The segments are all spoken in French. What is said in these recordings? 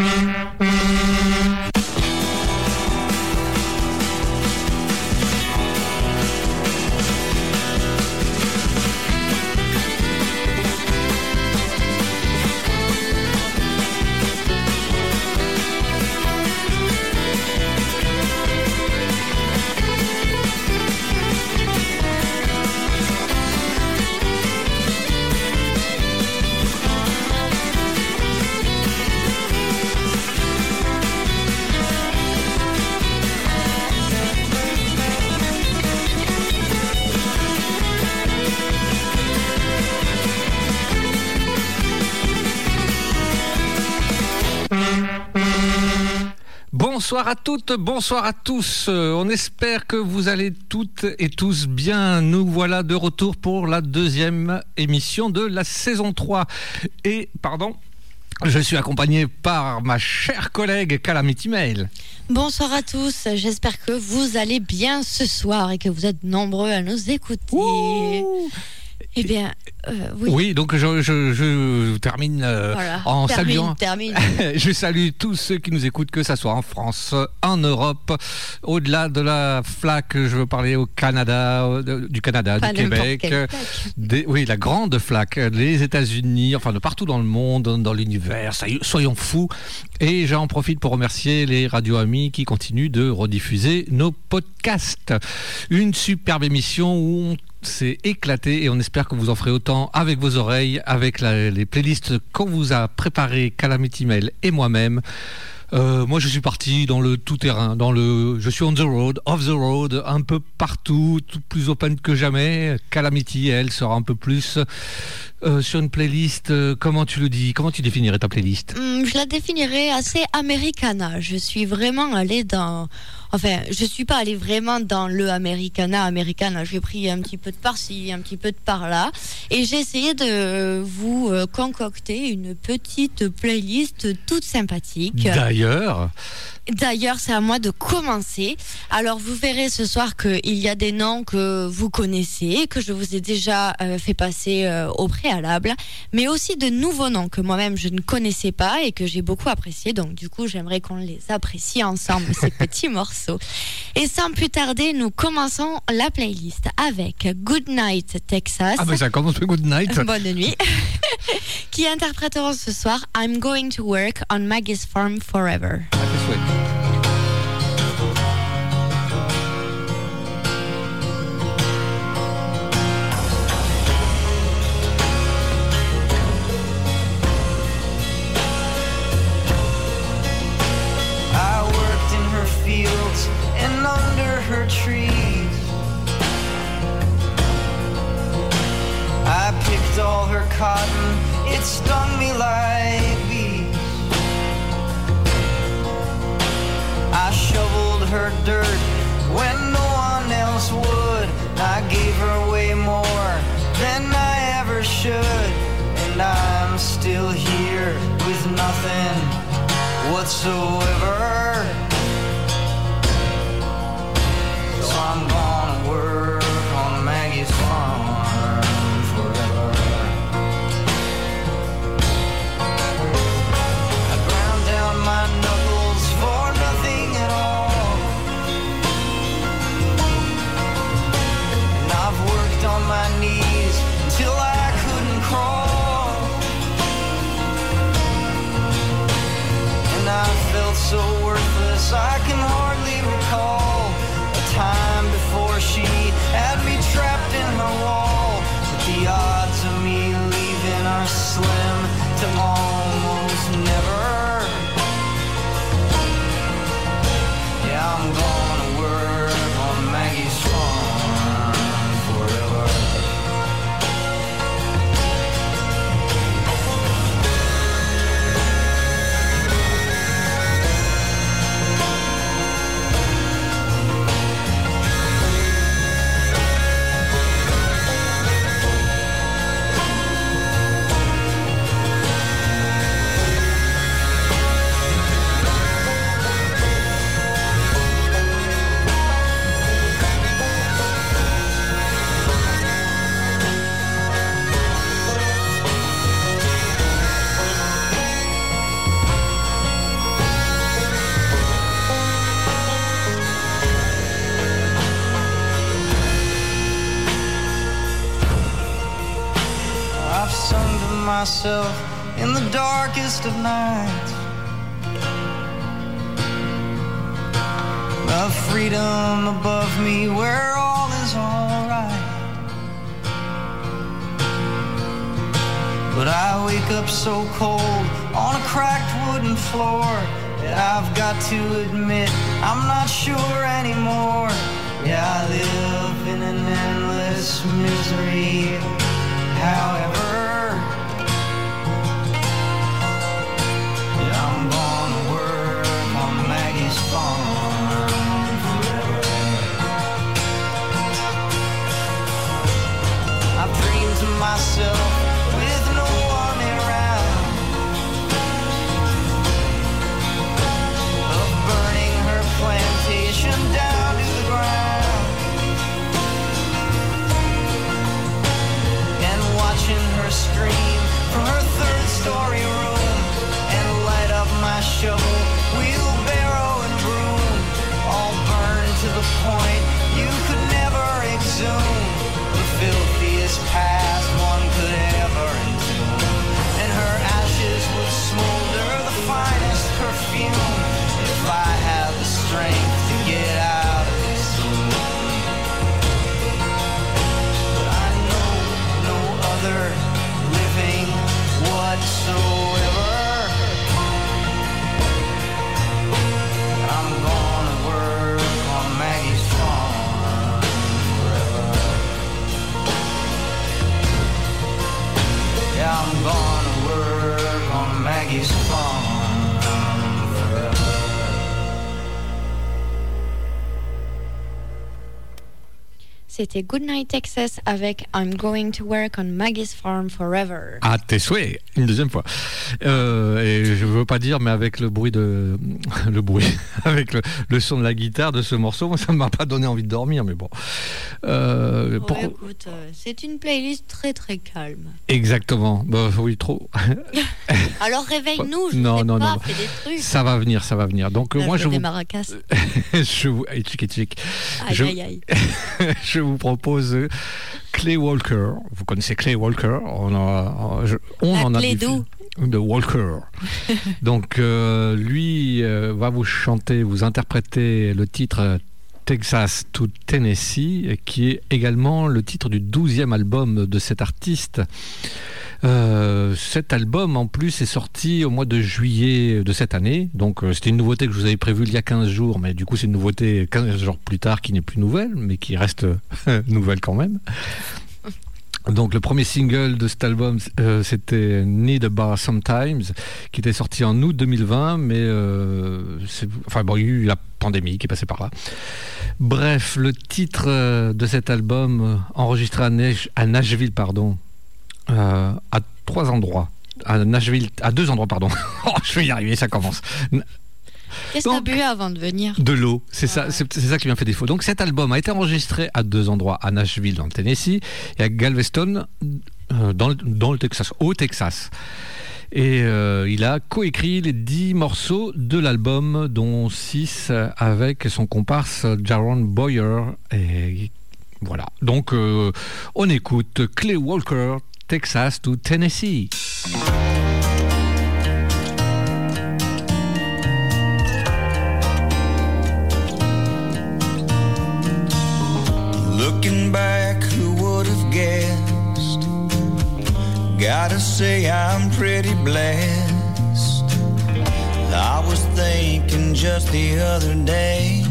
Mm-hmm. Bonsoir à toutes, bonsoir à tous. Euh, on espère que vous allez toutes et tous bien. Nous voilà de retour pour la deuxième émission de la saison 3. Et, pardon, je suis accompagné par ma chère collègue Calamity Mail. Bonsoir à tous, j'espère que vous allez bien ce soir et que vous êtes nombreux à nous écouter. Eh bien, euh, oui. Oui, donc je, je- je termine euh, Voilà. en termine, saluant. termine. Je salue tous ceux qui nous écoutent, que ça soit en France, en Europe, au-delà de la flaque, je veux parler au Canada, de- du Canada, Pas du Québec, euh, des- oui, la grande flaque, les États-Unis, enfin de partout dans le monde, dans, l'univers, soyons fous. Et j'en profite pour remercier les radios amis qui continuent de rediffuser nos podcasts. Une superbe émission où on s'est éclaté et on espère que vous en ferez autant avec vos oreilles, avec les playlists qu'on vous a préparées, Calamity Mail et moi-même. Euh, moi, je suis parti dans le tout-terrain, dans le, je suis on the road, off the road, un peu partout, tout plus open que jamais. Calamity, elle, sera un peu plus euh, sur une playlist. euh, comment tu le dis Comment tu définirais ta playlist? Hum, je la définirais assez americana. Je suis vraiment allée dans. Enfin, je suis pas allée vraiment dans le americana, americana. J'ai pris un petit peu de par-ci, un petit peu de par-là. Et j'ai essayé de vous euh, concocter une petite playlist toute sympathique. D'ailleurs, D'ailleurs, c'est à moi de commencer. Alors, vous verrez ce soir qu'il y a des noms que vous connaissez, que je vous ai déjà euh, fait passer euh, au préalable, mais aussi de nouveaux noms que moi-même je ne connaissais pas et que j'ai beaucoup appréciés. Donc, du coup, j'aimerais qu'on les apprécie ensemble, ces petits morceaux. Et sans plus tarder, nous commençons la playlist avec Good Night Texas. ah ben ça commence le good night. Bonne nuit. qui interpréteront ce soir I'm Going to Work on Maggie's Farm Forever. Myself in the darkest of nights. A freedom above me where all is alright. But I wake up so cold on a cracked wooden floor that I've got to admit I'm not sure anymore. Yeah, I live in an endless misery. C'était Goodnight Texas avec I'm going to work on Maggie's farm forever. À tes souhaits, une deuxième fois. Euh, et je veux pas dire, mais avec le bruit de. Le bruit. Avec le, le son de la guitare de ce morceau, moi, ça ne m'a pas donné envie de dormir, mais bon. Euh, pour- écoute, euh, c'est une playlist très très calme. Exactement. Bah, oui, trop. Alors réveille-nous, je Non, sais non, pas, non. fais des trucs. Ça va venir, ça va venir. Donc, Là, moi, je vous. maracas. je vous. et tchic. Aïe, je- aïe, aïe. je vous propose Clay Walker. Vous connaissez Clay Walker? On, a, je- on en a de Walker. Donc euh, lui euh, va vous chanter, vous interpréter le titre euh, Texas to Tennessee, qui est également le titre du 12e album de cet artiste. Euh, cet album, en plus, est sorti au mois de juillet de cette année. Donc, euh, c'était une nouveauté que je vous avais prévue il y a 15 jours, mais du coup, c'est une nouveauté 15 jours plus tard qui n'est plus nouvelle, mais qui reste nouvelle quand même. Donc, le premier single de cet album, euh, c'était Need a Bar Sometimes, qui était sorti en août 2020, mais euh, enfin, bon, il y a eu la pandémie qui est passée par là. Bref, le titre euh, de cet album, enregistré à, Nashville, pardon, à trois endroits. À Nashville, à deux endroits, pardon. Oh, je vais y arriver, ça commence. Qu'est-ce que t'as Donc- bu avant de venir De l'eau, c'est ça, Ouais. c'est c'est ça qui m'a fait défaut. Donc cet album a été enregistré à deux endroits, à Nashville dans le Tennessee et à Galveston euh, dans, le, dans le Texas, au Texas. Et euh, il a coécrit les dix morceaux de l'album, dont six avec son comparse Jaron Boyer. Et voilà. Donc euh, on écoute Clay Walker, Texas to Tennessee. Say, I'm pretty blessed. I was thinking just the other day,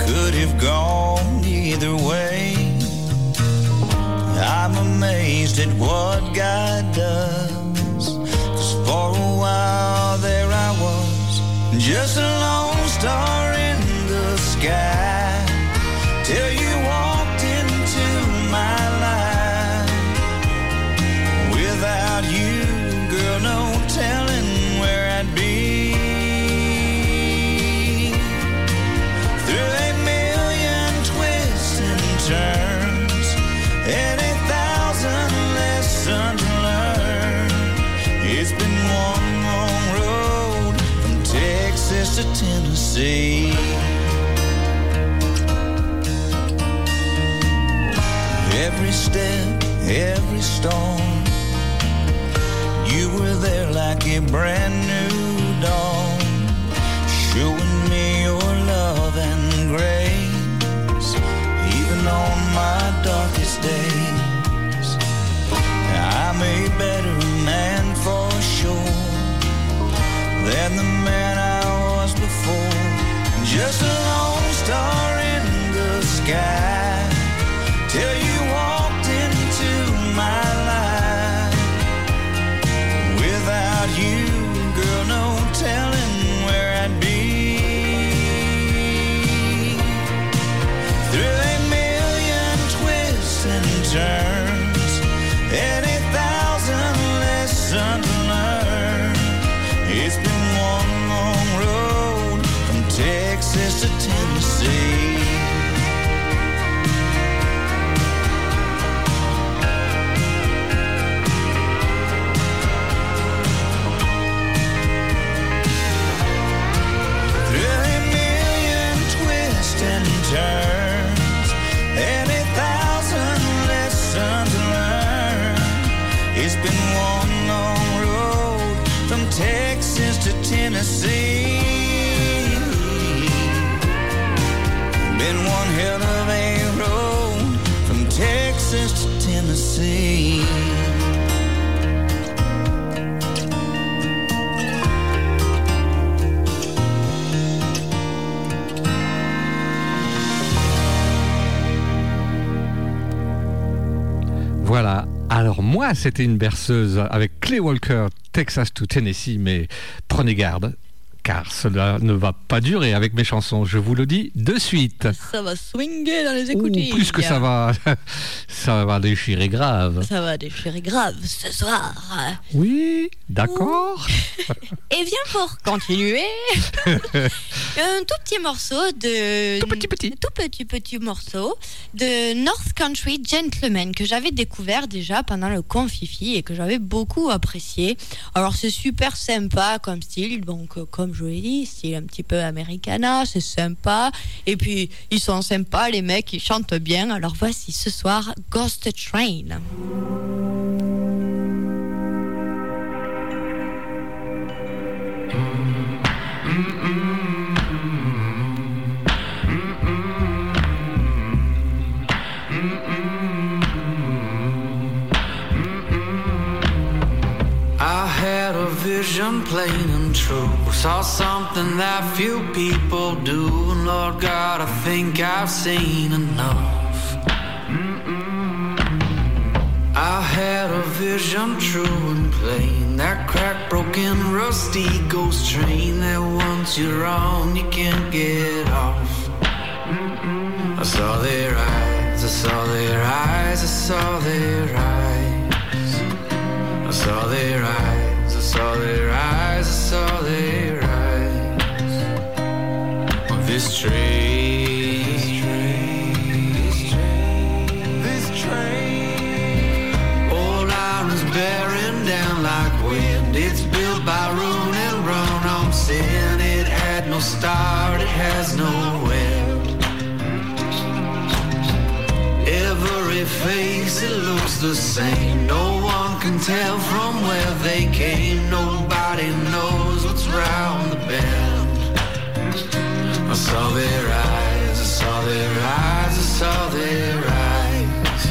could have gone either way. I'm amazed at what God does. Cause for a while there I was, just a lone star in the sky. No telling where I'd be. Through a million twists and turns, and a thousand lessons learned. It's been one long road from Texas to Tennessee. Every step, every storm like a brand new dawn, showing me your love and grace, even on my darkest days. I'm a better man for sure than the man I was before. Just a lone star in the sky Tennessee. Been one hell of a road from Texas to Tennessee. Voilà. Alors moi, c'était une berceuse avec Clay Walker, Texas to Tennessee, mais prenez garde, car cela ne va pas durer avec mes chansons, je vous le dis de suite. Ça va swinguer dans les Ouh, écouteurs. plus que ça va, ça va déchirer grave. Ça va déchirer grave ce soir. Oui, d'accord. Et bien pour continuer, un tout petit morceau de Tout petit, petit. tout petit petit morceau de North Country Gentleman que j'avais découvert déjà pendant le confifi et que j'avais beaucoup apprécié. Alors c'est super sympa comme style, donc euh, comme je l'ai dit, style un petit peu americana, c'est sympa. Et puis ils sont sympas les mecs, ils chantent bien. Alors voici ce soir Ghost Train. Vision plain and true. Saw something that few people do. And Lord God, I think I've seen enough. I had a vision true and plain. That crack broken, rusty ghost train that once you're on, you can't get off. I saw their eyes, I saw their eyes, I saw their eyes. I saw their eyes, I saw their eyes, I saw their eyes. This train, this train, old iron's bearing down like wind. It's built by Rune and Run on sin. It had no start, it has no end. Every face it looks the same. No one can tell from where they came. Nobody knows what's round the bend. I saw their eyes, I saw their eyes, I saw their eyes.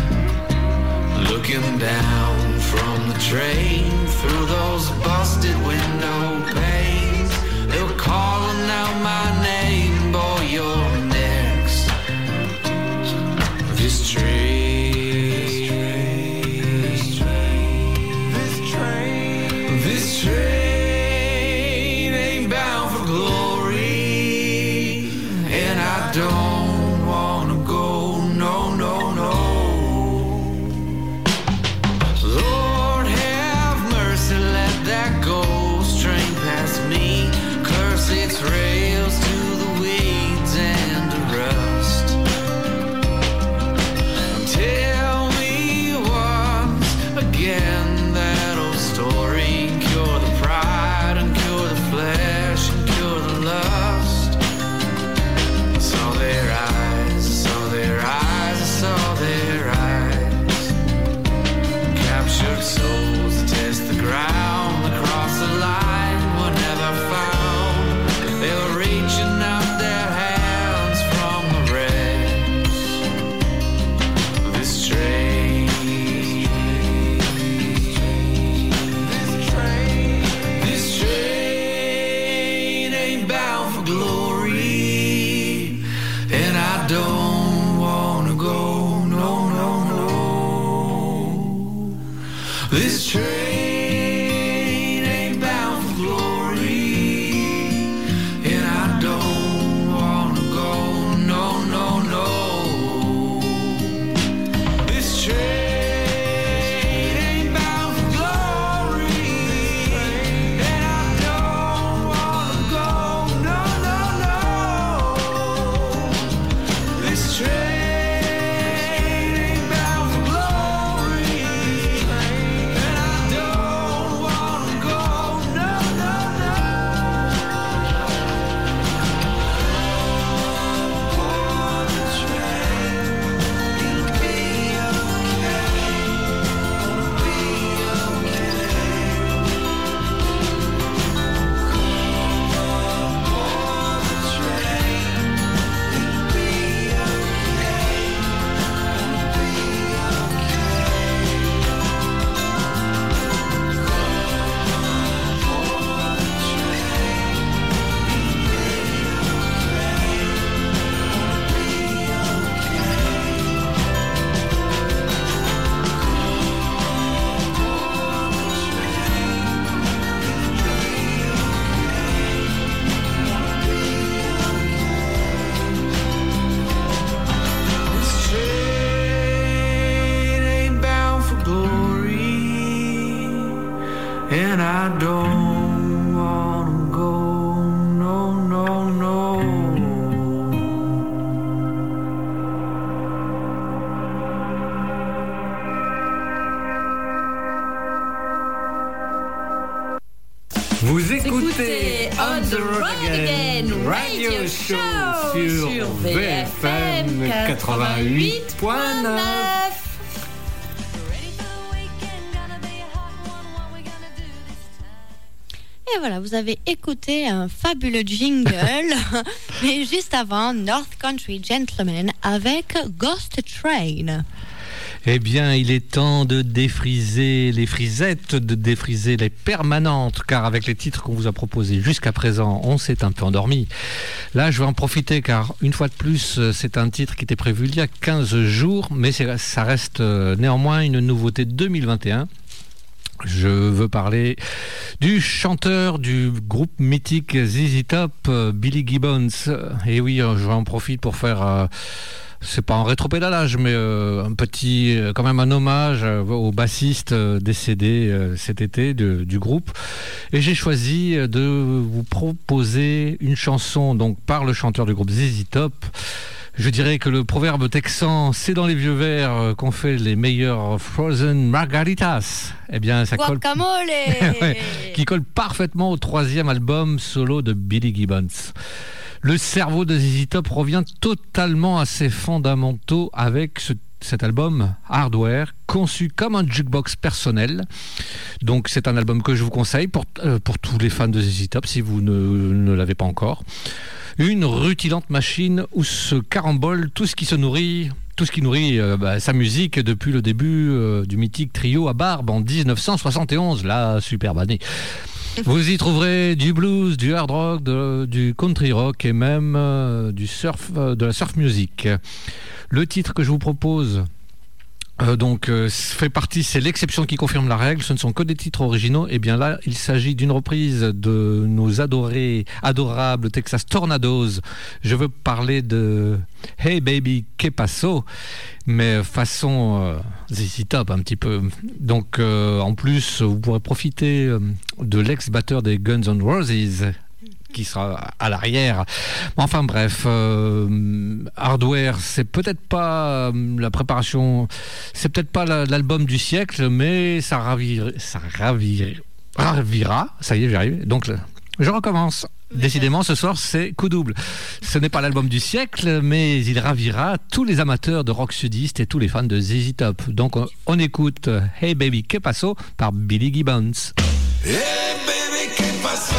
Looking down from the train through those écouté un fabuleux jingle, mais juste avant, North Country Gentleman avec Ghost Train. Eh bien, il est temps de défriser les frisettes, de défriser les permanentes, car avec les titres qu'on vous a proposés jusqu'à présent, on s'est un peu endormi. Là, je vais en profiter, car une fois de plus, c'est un titre qui était prévu il y a 15 jours, mais ça reste euh, néanmoins une nouveauté 2021. Je veux parler du chanteur du groupe mythique ZZ Top, Billy Gibbons. Et oui, euh, je en profite pour faire, euh, c'est pas un rétropédalage, mais euh, un petit, quand même un hommage au bassiste décédé cet été du groupe. Et j'ai choisi de vous proposer une chanson donc par le chanteur du groupe ZZ Top. Je dirais que le proverbe texan, c'est dans les vieux verres euh, qu'on fait les meilleurs frozen margaritas. Eh bien, ça colle Ouais, qui colle parfaitement au troisième album solo de Billy Gibbons. Le cerveau de ZZ Top revient totalement à ses fondamentaux avec ce- cet album Hardware, conçu comme un jukebox personnel. Donc c'est un album que je vous conseille pour, euh, pour tous les fans de ZZ Top si vous ne, l'avez pas encore. Une rutilante machine où se carambole tout ce qui se nourrit, tout ce qui nourrit euh, bah, sa musique depuis le début euh, du mythique trio à barbe en 1971, la superbe année. Vous y trouverez du blues, du hard rock, du country rock et même euh, du surf, euh, de la surf music. Le titre que je vous propose euh, donc euh, fait partie, c'est l'exception qui confirme la règle. Ce ne sont que des titres originaux. Et bien là, il s'agit d'une reprise de nos adorés, adorables Texas Tornadoes. Je veux parler de Hey Baby Que Paso, mais façon euh, un petit peu. Donc euh, en plus, vous pourrez profiter de l'ex-batteur des Guns N' Roses qui sera à l'arrière. Enfin bref, euh, Hardware, c'est peut-être pas euh, la préparation, c'est peut-être pas la- l'album du siècle, mais ça ravira, ça ravira, ravira, ça y est, j'y arrive. Donc je recommence. Décidément, ce soir, c'est coup double. Ce n'est pas l'album du siècle, mais il ravira tous les amateurs de rock sudiste et tous les fans de ZZ Top. Donc, on, écoute Hey Baby, Que Paso par Billy Gibbons. Hey baby, ¿qué pasó?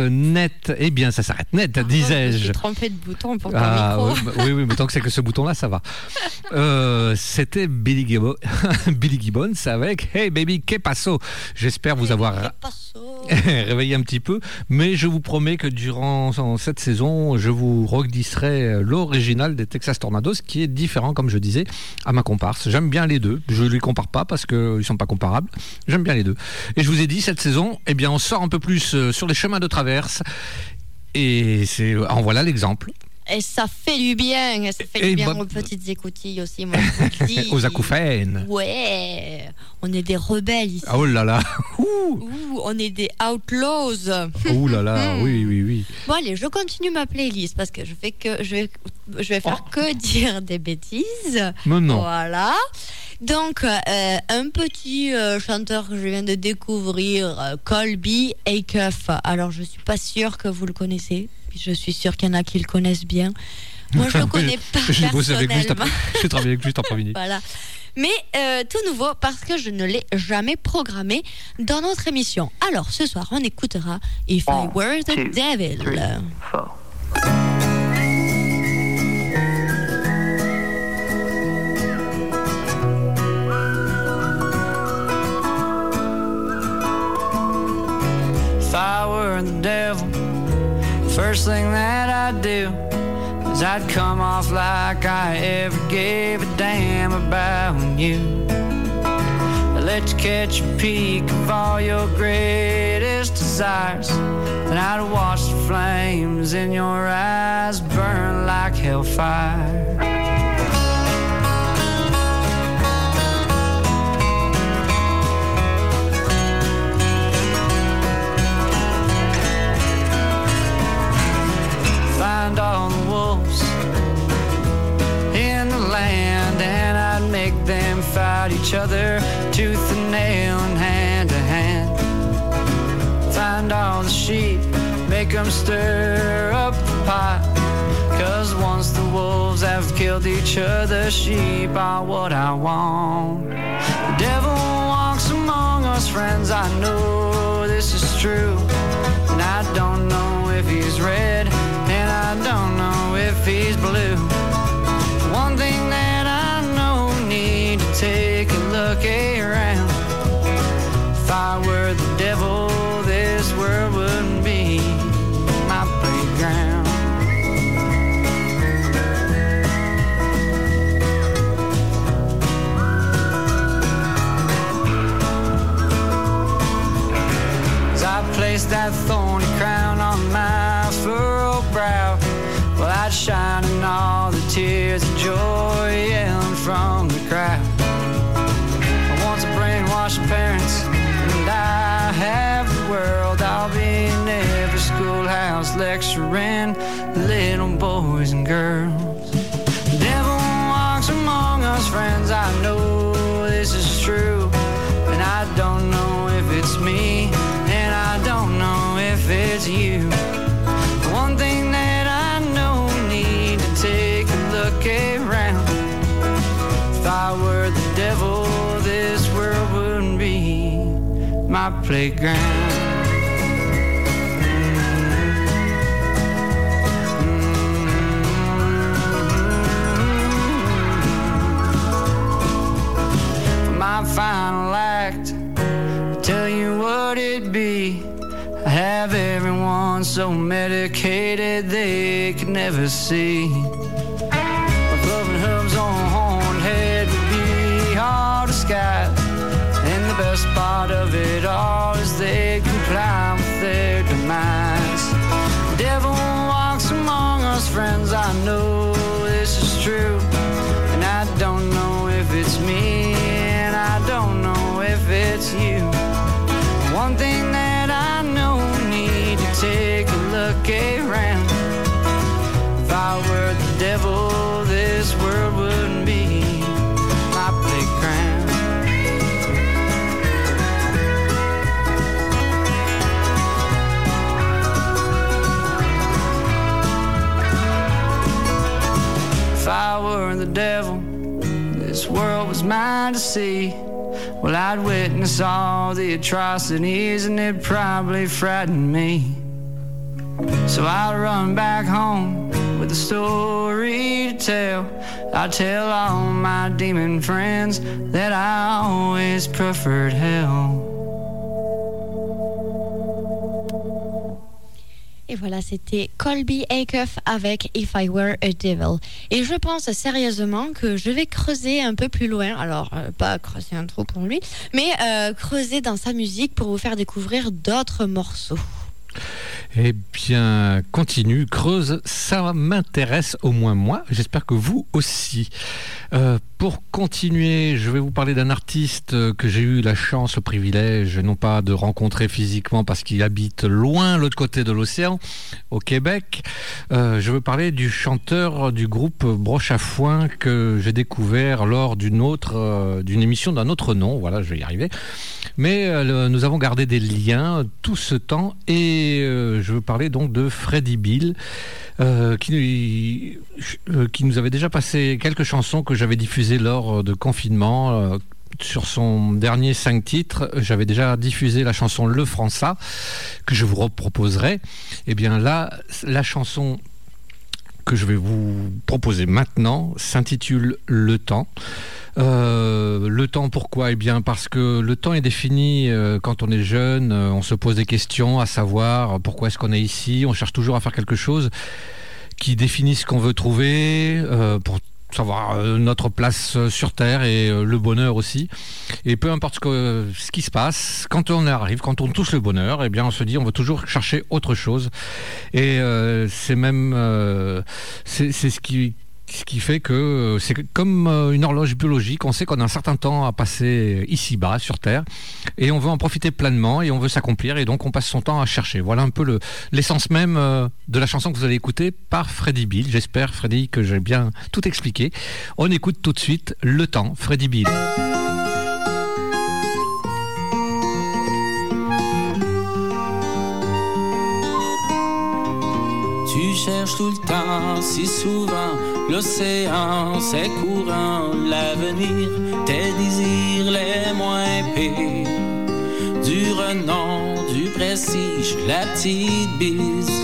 Net. Eh bien, ça s'arrête net, Je disais-je. suis trompée de bouton pour ton Ah, micro. oui, oui, oui, mais tant que c'est que ce bouton-là, ça va. Euh, C'était Billy, Gibbons, Billy Gibbons avec Hey Baby, que paso J'espère vous avoir réveillé un petit peu, mais je vous promets que durant cette saison, je vous redisserai l'original des Texas Tornadoes, qui est différent, comme je disais, à ma comparse. J'aime bien les deux. Je ne les compare pas parce qu'ils ne sont pas comparables. J'aime bien les deux. Et je vous ai dit, cette saison, eh bien, on sort un peu plus euh, sur les chemins de traverse. Et c'est, en voilà l'exemple. Et ça fait du bien, et ça fait Et du bien bah- aux petites écoutilles aussi, moi. Aux acouphènes. Ouais, on est des rebelles ici. Oh là là. Ouh, Ouh, on est des outlaws. Ouh là là. Oui, oui, oui. Bon allez, je continue ma playlist parce que je fais que je vais, je vais faire que dire des bêtises. Mais non. Voilà. Donc, euh, un petit euh, chanteur que je viens de découvrir, euh, Colby Acuff. Alors, je suis pas sûre que vous le connaissez. Je suis sûre qu'il y en a qui le connaissent bien. Moi, je le connais pas J'ai bossé avec lui. J'ai travaillé avec lui juste après-midi. Voilà. Mais euh, tout nouveau parce que je ne l'ai jamais programmé dans notre émission. Alors ce soir, on écoutera If I Were the two, Devil. three, four. If I were the devil, first thing that I'd do is I'd come off like I ever gave a damn about you. Let you catch a peek of all your greatest desires. Then I'd watch the flames in your eyes burn like hellfire. Find all the wolves in the land and I'd make them fight each other tooth and nail and hand to hand. Find all the sheep make them stir up the pot cause once the wolves have killed each other sheep are what I want. The devil walks among us friends I know this is true and I don't know don't know if he's blue. Little boys and girls. The devil walks among us, friends. I know this is true, and I don't know if it's me, and I don't know if it's you. The one thing that I know need to take a look around. If I were the devil, this world wouldn't be my playground. Everyone so medicated they could never see. My gloving hooves on horned head would be hard to sky. And the best part of it all is they comply with their demise. The devil walks among us, friends. I know mine to see. Well, I'd witness all the atrocities and it'd probably frighten me. So I'd run back home with a story to tell. I'd tell all my demon friends that I always preferred hell. Et voilà, c'était Colby Acuff avec If I Were a Devil. Et je pense sérieusement que je vais creuser un peu plus loin. Alors, euh, pas creuser un trou pour lui, mais euh, creuser dans sa musique pour vous faire découvrir d'autres morceaux. Eh bien, continue, creuse, ça m'intéresse au moins moi, j'espère que vous aussi. Euh, pour continuer, je vais vous parler d'un artiste que j'ai eu la chance, le privilège, non pas de rencontrer physiquement parce qu'il habite loin, l'autre côté de l'océan, au Québec. Euh, je veux parler du chanteur du groupe Broche à Foin que j'ai découvert lors d'une autre, euh, d'une émission d'un autre nom. Voilà, je vais y arriver. Mais nous avons gardé des liens tout ce temps et je veux parler donc de Freddy Bill. euh, qui, euh, qui nous avait déjà passé quelques chansons que j'avais diffusées lors de confinement. euh, sur son dernier cinq titres, j'avais déjà diffusé la chanson Le Français que je vous reproposerai. Et bien là, la chanson que je vais vous proposer maintenant s'intitule Le Temps. Euh, le temps, pourquoi? Eh bien, parce que le temps est défini euh, quand on est jeune. euh, on se pose des questions, à savoir pourquoi est-ce qu'on est ici? On cherche toujours à faire quelque chose qui définit ce qu'on veut trouver pour savoir notre place sur Terre et le bonheur aussi. Et peu importe ce, qui se passe, quand on arrive, quand on touche le bonheur, eh bien, on se dit on va toujours chercher autre chose. Et c'est même c'est ce qui ce qui fait que euh, c'est comme euh, une horloge biologique, on sait qu'on a un certain temps à passer ici-bas, sur Terre, et on veut en profiter pleinement, et on veut s'accomplir, et donc on passe son temps à chercher. Voilà un peu le- l'essence même euh, de la chanson que vous allez écouter par Freddy Bill. J'espère, Freddy, que j'ai bien tout expliqué. On écoute tout de suite Le Temps, Freddy Bill. Tu cherches tout le temps, si souvent, l'océan, ses courants, l'avenir, tes désirs les moins pires. Du renom, du prestige, la petite bise,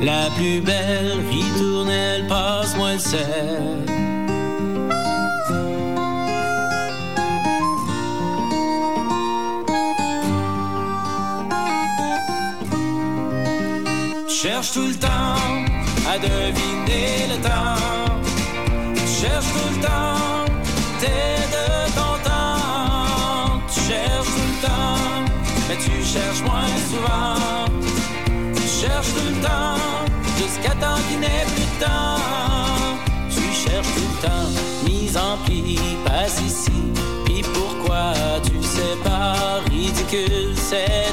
la plus belle ritournelle, passe-moi le sel. Cherche tout le temps à deviner le temps. Cherche tout le temps, t'es de ton temps. Tu cherches tout le temps, mais tu cherches moins souvent. Tu cherches tout le temps, jusqu'à temps qu'il n'ait plus de temps. Tu cherches tout le temps, mise en pli, passe ici. Puis pourquoi tu sais pas, ridicule, c'est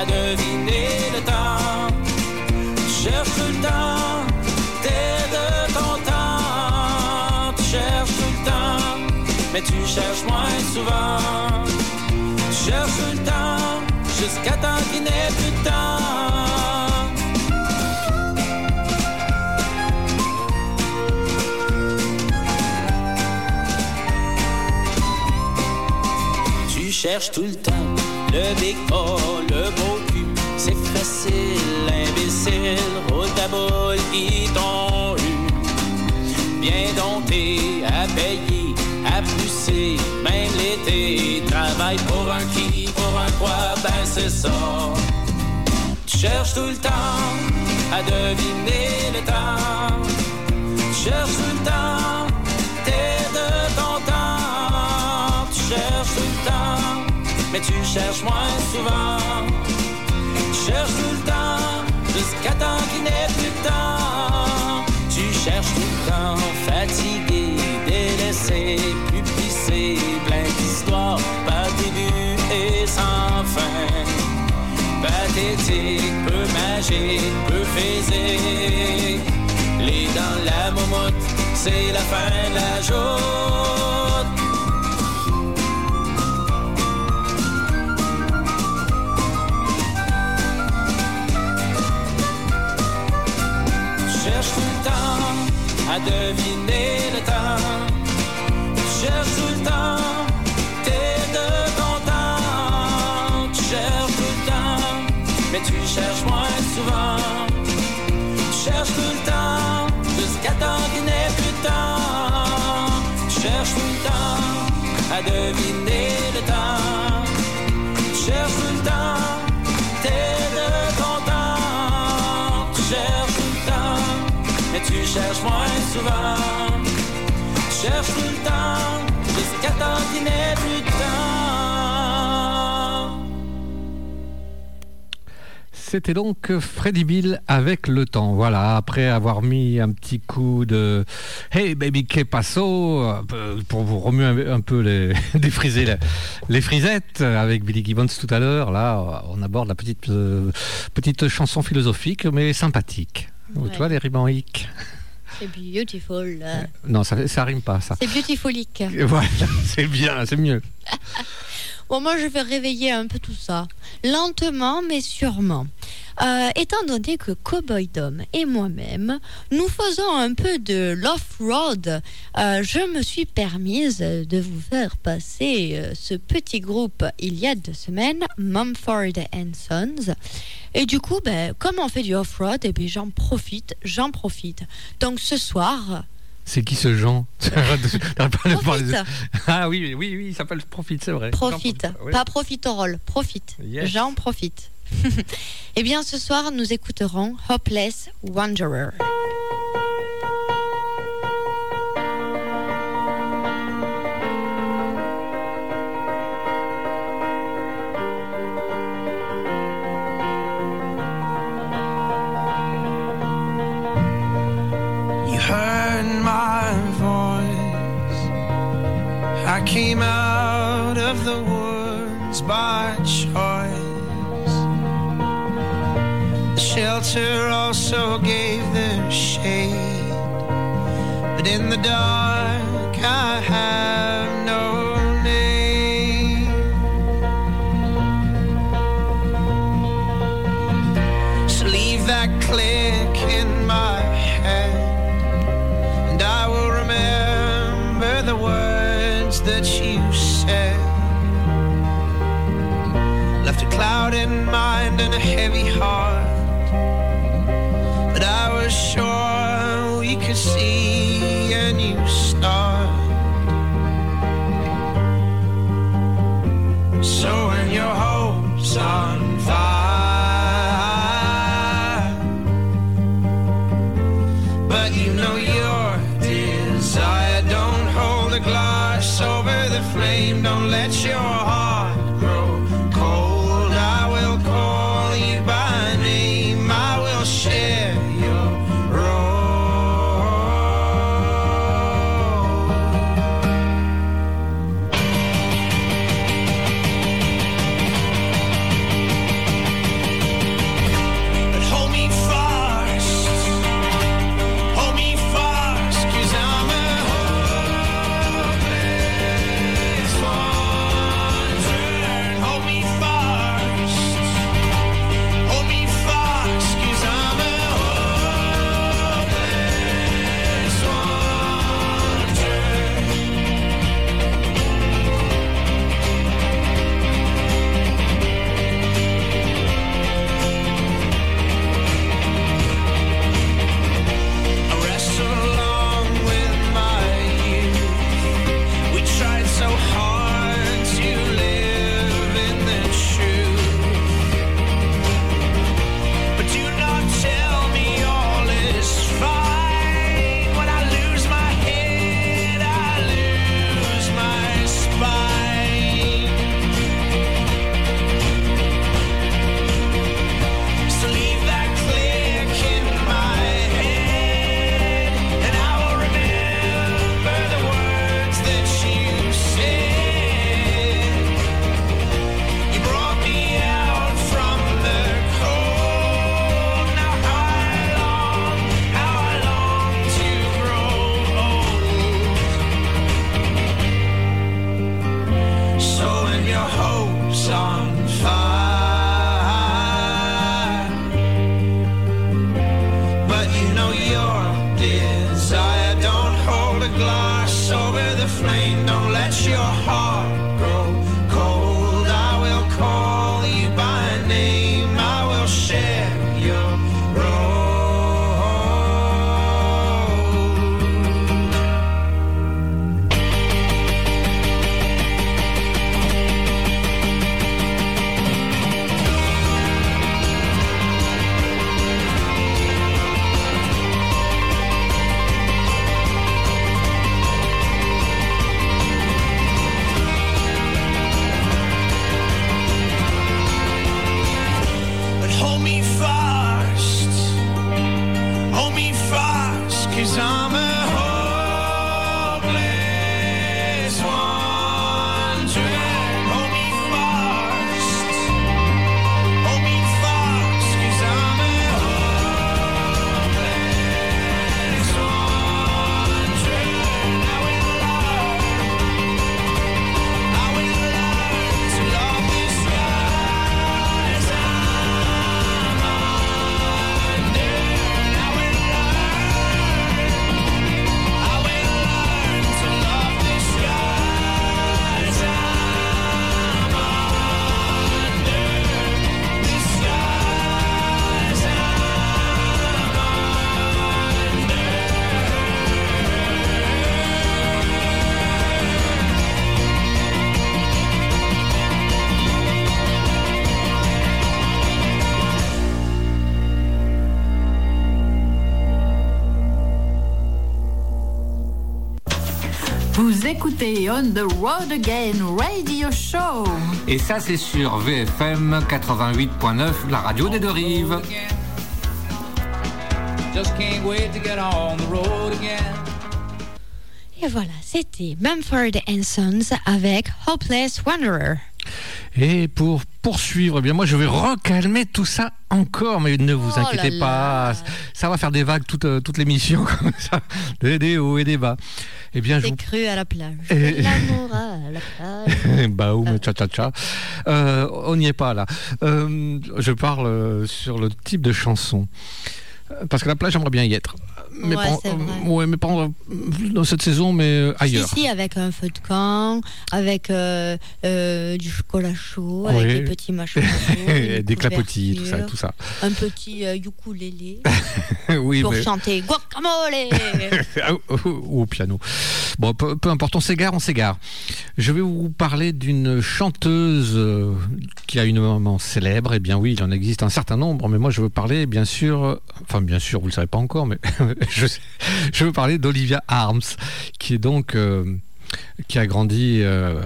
à deviner le temps. Tu cherches tout le temps, t'es de ton temps. Tu cherches le temps, mais tu cherches moins souvent. Tu cherches tout le temps, jusqu'à temps qu'il n'ait plus de temps. Tu cherches tout le temps le big le beau cul. C'est facile, imbécile, roule ta boule, t'ont eu. Bien dompté, à payer, à pousser, même l'été. Travaille pour un qui, pour un quoi, ben c'est ça. Tu cherches tout le temps à deviner le temps. Tu cherches tout le temps, tu cherches moins souvent. Tu cherches tout le temps, jusqu'à temps qu'il n'ait plus temps. Tu cherches tout le temps, fatigué, délaissé, plus plissé, plein d'histoires, pas début et sans fin. Pathétique, peu magique, peu physique. Les dents, la moumoute, c'est la fin de la joute. Deviner le temps. Tu cherches tout le temps, t'es de ton temps. Tu cherches tout le temps, mais tu cherches moins souvent. Tu cherches tout le temps, jusqu'à temps qu'il n'ait plus de temps. Tu cherches tout le temps à deviner souvent. Tu cherches tout le temps, jusqu'à temps qu'il n'ait plus de temps. C'était donc Freddy Bill avec le temps. Voilà, après avoir mis un petit coup de Hey baby que passo pour vous remuer un, peu les défriser les, les frisettes avec Billy Gibbons tout à l'heure. Là, on aborde la petite euh, petite chanson philosophique mais sympathique. Ouais. Tu vois les ribaniques C'est beautiful. Non, ça, ça rime pas ça. C'est beautifulique. Voilà, c'est bien, c'est mieux. Bon, moi, je vais réveiller un peu tout ça, lentement mais sûrement. Euh, étant donné que Cowboy Dom et moi-même, nous faisons un peu de l'off-road, euh, je me suis permise de vous faire passer euh, ce petit groupe il y a deux semaines, Mumford and Sons. Et du coup, ben, comme on fait du off-road, eh ben, j'en profite, j'en profite. Donc ce soir, C'est qui ce Jean profite. Ah oui, oui, oui, il s'appelle Profite, c'est vrai. Profite, Jean- oui. pas profiterole, profite. Yes. J'en profite. eh bien, ce soir, nous écouterons Hopeless Wanderer. By choice. The shelter also gave them shade. But in the dark, I have no name. So leave that click in my head and I will remember the words that you Left a cloud mind and a heavy heart, but I was sure we could see a new start. So when your hopes on fire. On the Road Again Radio Show. Et ça, c'est sur VFM 88.9, la radio des deux rives. Just can't wait to get on the road again. Et voilà, c'était Mumford Sons avec Hopeless Wanderer. Et pour poursuivre, eh bien moi je vais recalmer tout ça encore, mais ne vous Oh inquiétez là pas, là. ça va faire des vagues toute, euh, toute l'émission comme ça, des, hauts et des bas. Eh bien vous à la plage. Et- L'amour à la plage. Baoum, tcha tcha tcha. Euh, on n'y est pas là. Euh, je parle euh, sur le type de chanson. Euh, Parce que la plage, j'aimerais bien y être. Mais Ouais, pas, c'est vrai. ouais, mais pas en- dans cette saison, mais euh, ailleurs. Ici, avec un feu de camp, avec euh, euh, du chocolat chaud, Oui. avec des petits machins. Des clapotis, tout ça, tout ça. Un petit euh, ukulélé oui, pour mais- chanter guacamole. Ah, ou- ou au piano. Bon, peu, peu importe, on s'égare, on s'égare. Je vais vous parler d'une chanteuse euh, qui a une maman célèbre. Eh bien oui, il en existe un certain nombre, mais moi je veux parler, bien sûr, euh, bien sûr, vous le savez pas encore, mais je, je veux parler d'Olivia Arms, qui est donc euh, qui a grandi euh,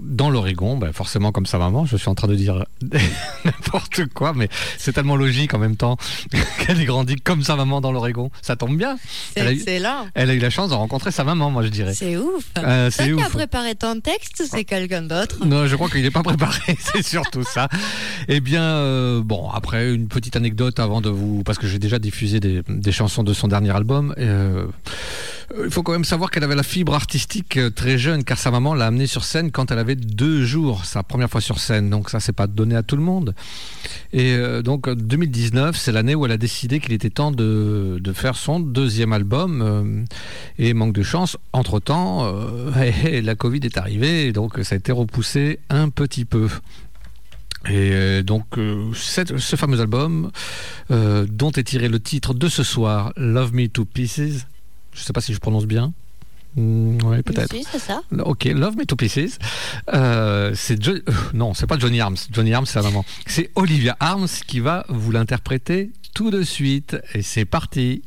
dans l'Oregon, ben, forcément comme sa maman. Je suis en train de dire n'importe quoi, mais c'est tellement logique en même temps qu'elle ait grandi comme sa maman dans l'Oregon. Ça tombe bien. C'est Elle a eu- excellent. Elle a eu la chance de rencontrer sa maman, moi je dirais. C'est ouf. Euh, C'est toi qui as ouf. préparé ton texte ou c'est quelqu'un d'autre Non, je crois qu'il n'est pas préparé, c'est surtout ça. Eh bien, euh, bon, après, une petite anecdote avant de vous... Parce que j'ai déjà diffusé des, des chansons de son dernier album. euh, il faut quand même savoir qu'elle avait la fibre artistique euh, très jeune, car sa maman l'a amenée sur scène quand elle avait deux jours, sa première fois sur scène. Donc ça, c'est pas donné à tout le monde. Et euh, donc 2019, c'est l'année où elle a décidé qu'il était temps de, de faire son deuxième album. euh, et manque de chance, entre-temps, euh, la Covid est arrivée, donc ça a été repoussé un petit peu. Et euh, donc euh, ce fameux album, euh, dont est tiré le titre de ce soir, Love Me to Pieces, je ne sais pas si je prononce bien. oui, peut-être. Si, c'est ça. Ok, Love Me to Pieces. Euh, c'est Jo- euh, non, c'est pas Johnny Arms. Johnny Arms, c'est la maman. C'est Olivia Arms qui va vous l'interpréter tout de suite. Et c'est parti.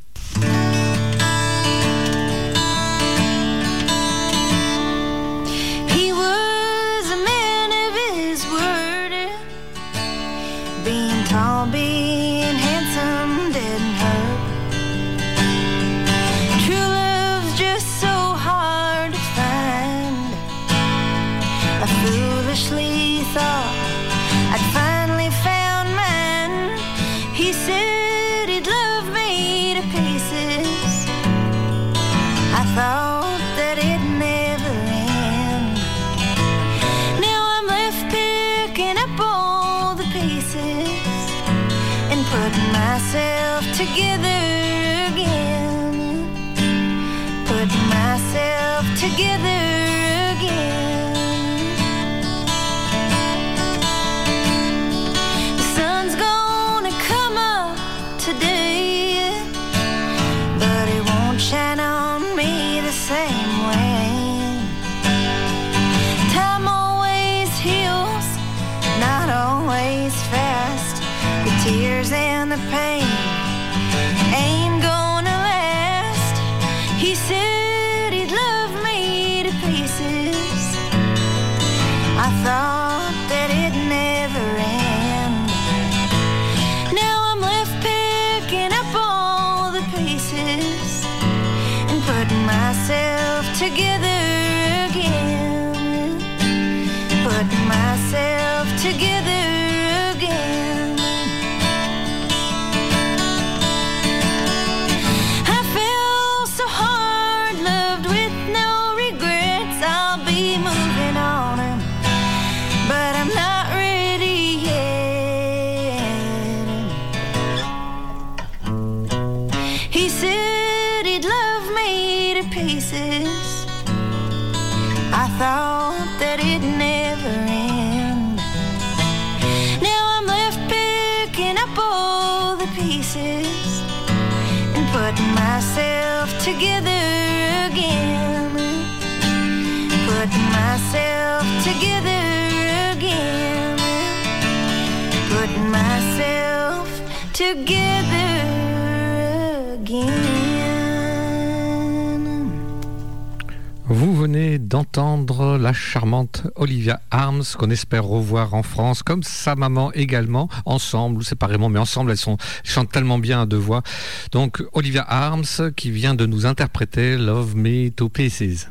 D'entendre la charmante Olivia Arms, qu'on espère revoir en France, comme sa maman également, ensemble ou séparément, mais ensemble, elles, sont, elles chantent tellement bien à deux voix. Donc, Olivia Arms, qui vient de nous interpréter Love Me to Pieces.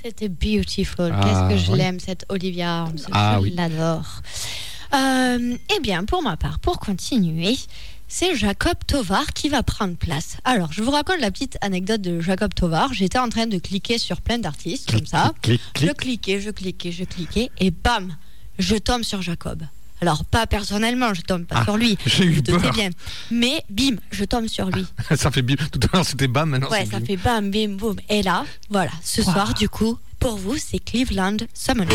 C'était beautiful. Ah, Qu'est-ce que je oui. l'aime, cette Olivia Arms. Ah, je oui. l'adore. Euh, eh bien, pour ma part, pour continuer, c'est Jacob Tovar qui va prendre place. Alors, je vous raconte la petite anecdote de Jacob Tovar. J'étais en train de cliquer sur plein d'artistes, comme ça. Clic, clic. Je cliquais, je cliquais, je cliquais, et bam, je tombe sur Jacob. Alors, pas personnellement, je tombe pas Ah, sur lui. j'ai eu peur. bien. Mais bim, je tombe sur lui. ça fait bim. Tout à l'heure, c'était bam, maintenant Ouais, ça bim. fait bam, bim, boum. Et là, voilà, ce Wow. soir, du coup, pour vous, c'est Cleveland Summoner.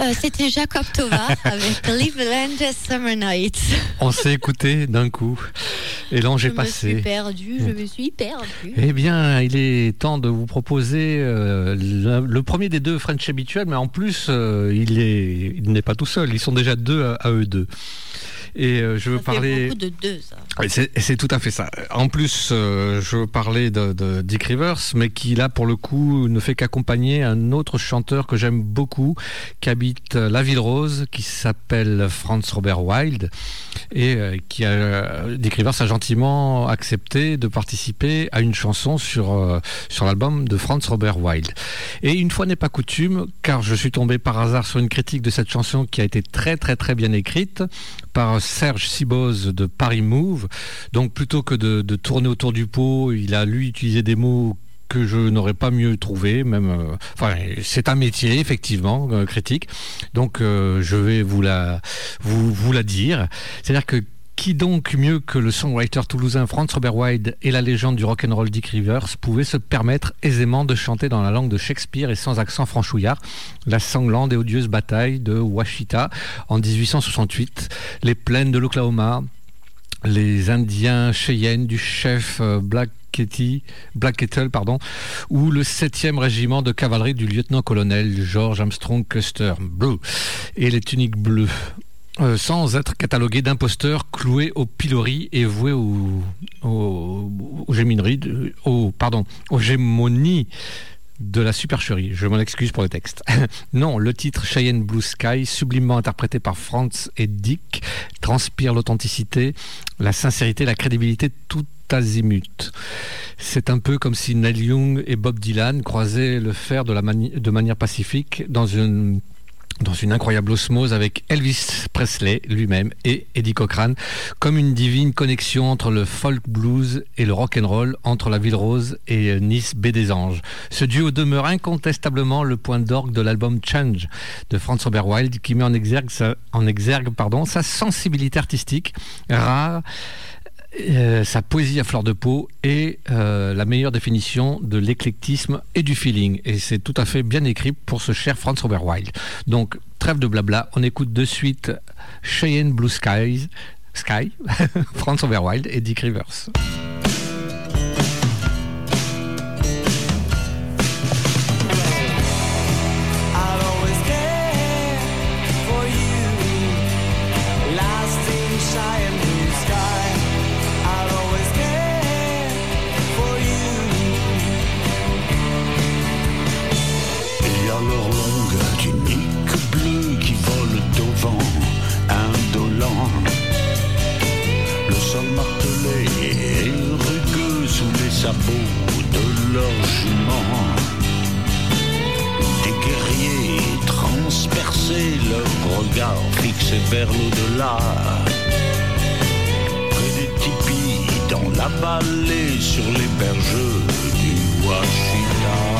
Euh, C'était Jacob Tovar avec Cleveland Summer Nights. On s'est écouté d'un coup. Et l'ange Je est me passé. suis perdue, je me suis perdue. Eh bien, il est temps de vous proposer euh, le, le premier des deux French habituels, mais en plus, euh, il est, il n'est pas tout seul. Ils sont déjà deux à, à eux deux. Et euh, je veux Ça parler. de deux, ça. Et C'est tout à fait ça. En plus, euh, je veux parler de, de Dick Rivers, mais qui là, pour le coup, ne fait qu'accompagner un autre chanteur que j'aime beaucoup, qui habite euh, la Ville Rose, qui s'appelle Franz Robert Wilde, et euh, qui a, euh, Dick Rivers a gentiment accepté de participer à une chanson sur, euh, sur l'album de Franz Robert Wilde. Et une fois n'est pas coutume, car je suis tombé par hasard sur une critique de cette chanson qui a été très très très bien écrite par Serge Siboz de Paris Move. Donc plutôt que de, tourner autour du pot, il a lui utilisé des mots que je n'aurais pas mieux trouvé, même. euh, c'est un métier effectivement euh, critique. Donc euh, je vais vous la vous, vous la dire. C'est-à-dire que qui donc mieux que le songwriter toulousain Franz Robert Wilde et la légende du rock'n'roll Dick Rivers pouvait se permettre aisément de chanter dans la langue de Shakespeare et sans accent franchouillard la sanglante et odieuse bataille de Washita en 1868, les plaines de l'Oklahoma, les Indiens Cheyenne du chef euh, Black Kettle, ou le 7e régiment de cavalerie du lieutenant-colonel George Armstrong Custer Blue et les tuniques bleues. Euh, sans être catalogués d'imposteurs cloués au pilori et au, aux gémonies de la supercherie. Je m'en excuse pour le texte. non, le titre Cheyenne Blue Sky, sublimement interprété par Franz et Dick, transpire l'authenticité, la sincérité, la crédibilité tout azimut. C'est un peu comme si Neil Young et Bob Dylan croisaient le fer de manière pacifique dans une dans une incroyable osmose avec Elvis Presley lui-même et Eddie Cochran, comme une divine connexion entre le folk blues et le rock and roll, entre la Ville Rose et euh, Nice Baie des Anges. Ce duo demeure incontestablement le point d'orgue de l'album Change de Franz Robert Wilde, qui met en exergue sa sensibilité artistique rare. Euh, sa poésie à fleur de peau et euh, la meilleure définition de l'éclectisme et du feeling. Et c'est tout à fait bien écrit pour ce cher Franz Robert Wilde. Donc, trêve de blabla, on écoute de suite Cheyenne Blue Skies, Sky, Franz Robert et Dick Rivers. Sabots de leur jument. Des guerriers transpercés, leur regard fixé vers l'au-delà. Près des tipis, dans la vallée, sur les berges du Washita.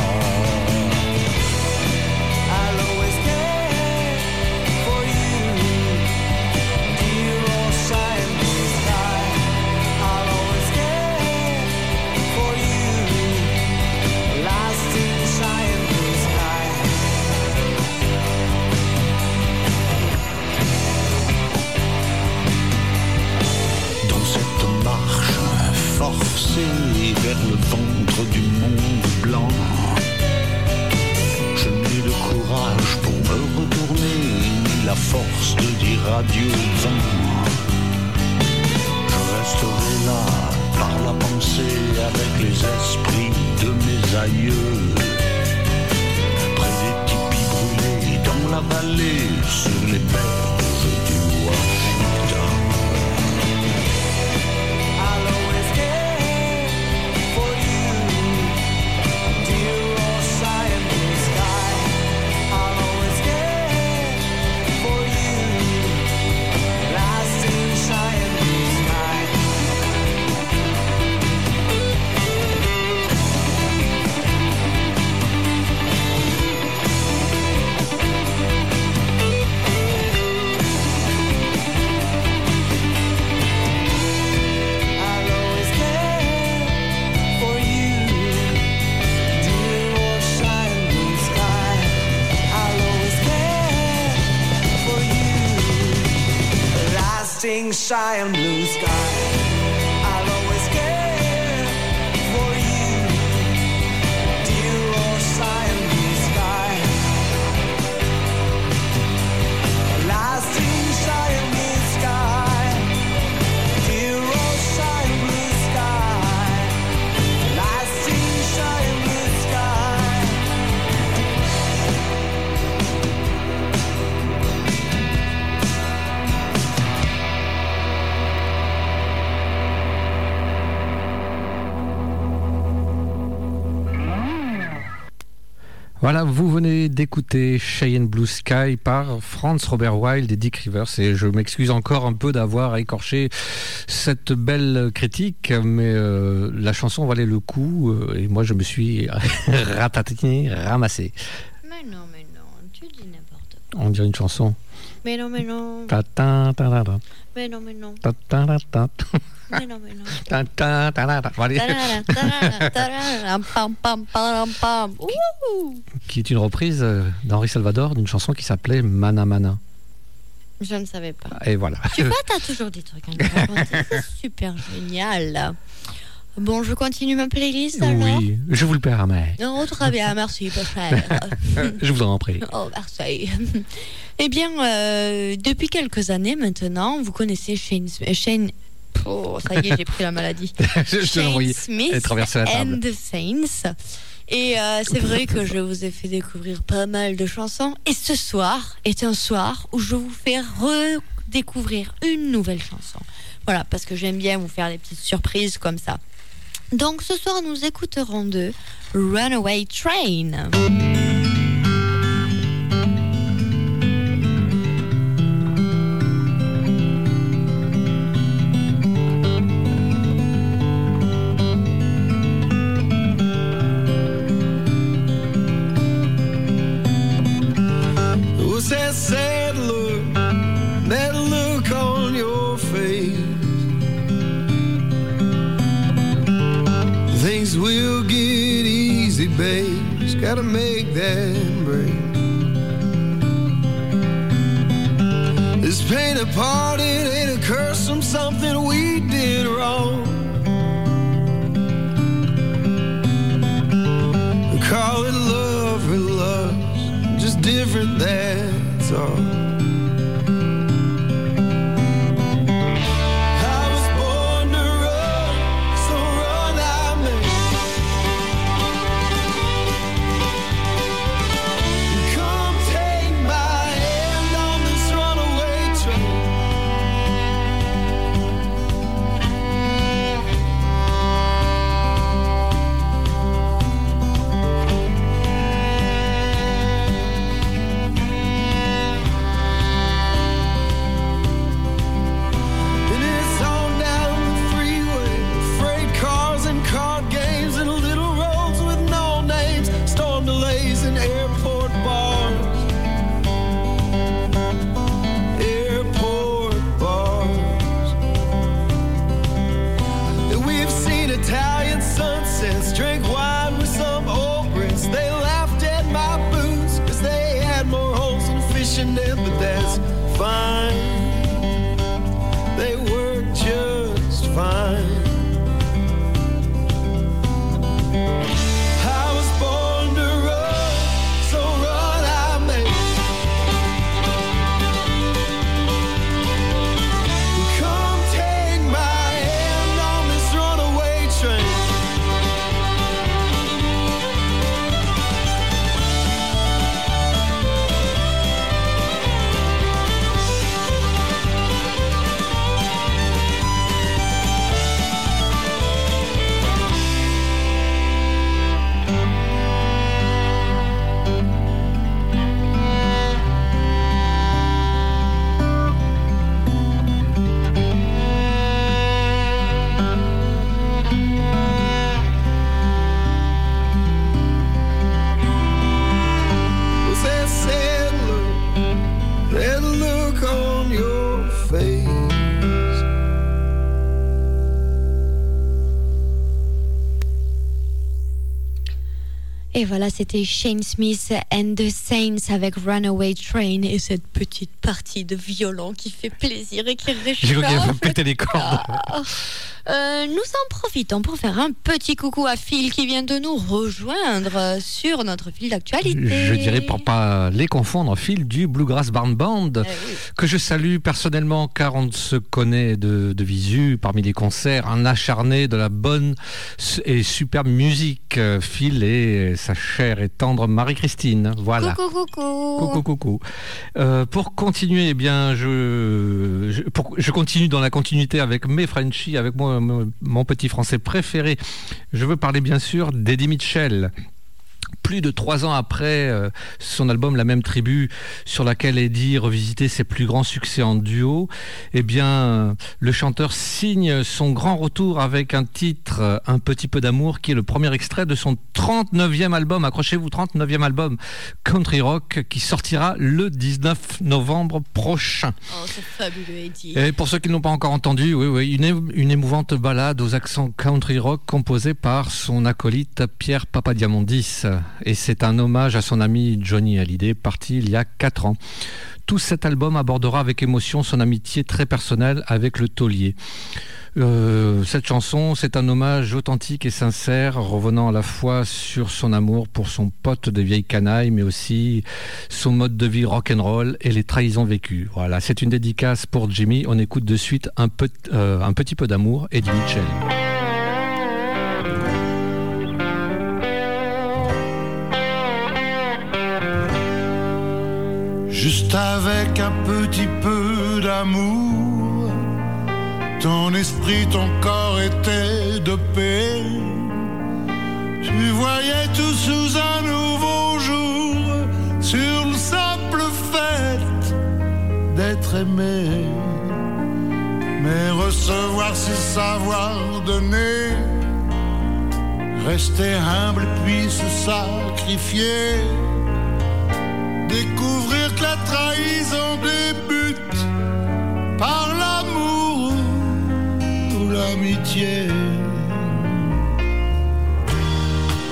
Vers le ventre du monde blanc, je n'ai le courage pour me retourner, ni la force de dire adieu au vent. Je resterai là par la pensée avec les esprits de mes aïeux. Près des tipis brûlés dans la vallée, sur les berges du Washington. You, lasting shine blue sky. Voilà, vous venez d'écouter Cheyenne Blue Sky par Franz Robert Wilde et Dick Rivers. Et je m'excuse encore un peu d'avoir écorché cette belle critique, mais euh, la chanson valait le coup. euh, et moi, je me suis ratatiné, ramassé. Mais non, mais non, tu dis n'importe On dirait une chanson. Mais non, mais non. Ta ta ta ta ta. Mais non, mais non. Mais non, mais non. Qui est une reprise euh, d'Henri Salvador d'une chanson qui s'appelait Mana Mana. Je ne savais pas. Et voilà. Tu vois, t'as toujours des trucs à nous raconter. C'est super génial. Bon, je continue ma playlist alors Oui, je vous le permets. Oh, très bien, merci, pas cher. Je vous en prie. Oh, merci. Eh bien, euh, depuis quelques années maintenant, vous connaissez Shane... Shane oh, ça y est, j'ai pris la maladie. Je te. Smith Elle traversait la table. and the Saints. Et euh, c'est vrai que je vous ai fait découvrir pas mal de chansons. Et ce soir est un soir où je vous fais redécouvrir une nouvelle chanson. Voilà, parce que j'aime bien vous faire des petites surprises comme ça. Donc ce soir, nous écouterons de Runaway Train. Easy, babe. Just gotta make that break. This pain apart, it ain't a curse from something we did wrong. Call it love or lust, just different, that's all. Et voilà, c'était Shane Smith and the Saints avec Runaway Train et cette petite partie de violon qui fait plaisir et qui J'ai cru qu'il avait réchauffe. pété les cordes. Euh, nous en profitons pour faire un petit coucou à Phil qui vient de nous rejoindre euh, sur notre fil d'actualité. Je dirais pour pas les confondre, Phil du Bluegrass Barn Band, Eh que je salue personnellement car on se connaît de, de visu parmi les concerts, un acharné de la bonne et superbe musique. Phil et sa chère et tendre Marie-Christine. Voilà. Coucou, coucou. Coucou, coucou. Euh, pour continuer, eh bien, je, je, pour- je continue dans la continuité avec mes Frenchies, avec moi, mon, petit français préféré. Je veux parler bien sûr d'Eddie Mitchell. Plus de trois ans après euh, son album La même tribu, sur laquelle Eddie revisitait ses plus grands succès en duo, eh bien, le chanteur signe son grand retour avec un titre, Un petit peu d'amour, qui est le premier extrait de son 39e album, accrochez-vous, 39e album Country Rock, qui sortira le 19 novembre prochain. Oh, c'est fabuleux, Eddie. Et pour ceux qui n'ont pas encore entendu, oui, oui, une, émouvante balade aux accents country rock composée par son acolyte Pierre Papadiamondis. Et c'est un hommage à son ami Johnny Hallyday, parti il y a 4 ans. Tout cet album abordera avec émotion son amitié très personnelle avec le taulier. Euh, cette chanson, c'est un hommage authentique et sincère, revenant à la fois sur son amour pour son pote de vieille canaille, mais aussi son mode de vie rock'n'roll et les trahisons vécues. Voilà, c'est une dédicace pour Jimmy. On écoute de suite un, peu, euh, un petit peu d'amour, Eddie Mitchell. Juste avec un petit peu d'amour, ton esprit, ton corps était de paix. Tu voyais tout sous un nouveau jour, sur le simple fait d'être aimé. Mais recevoir, c'est savoir donner. Rester humble puis se sacrifier. Découvrir la trahison débute par l'amour ou l'amitié.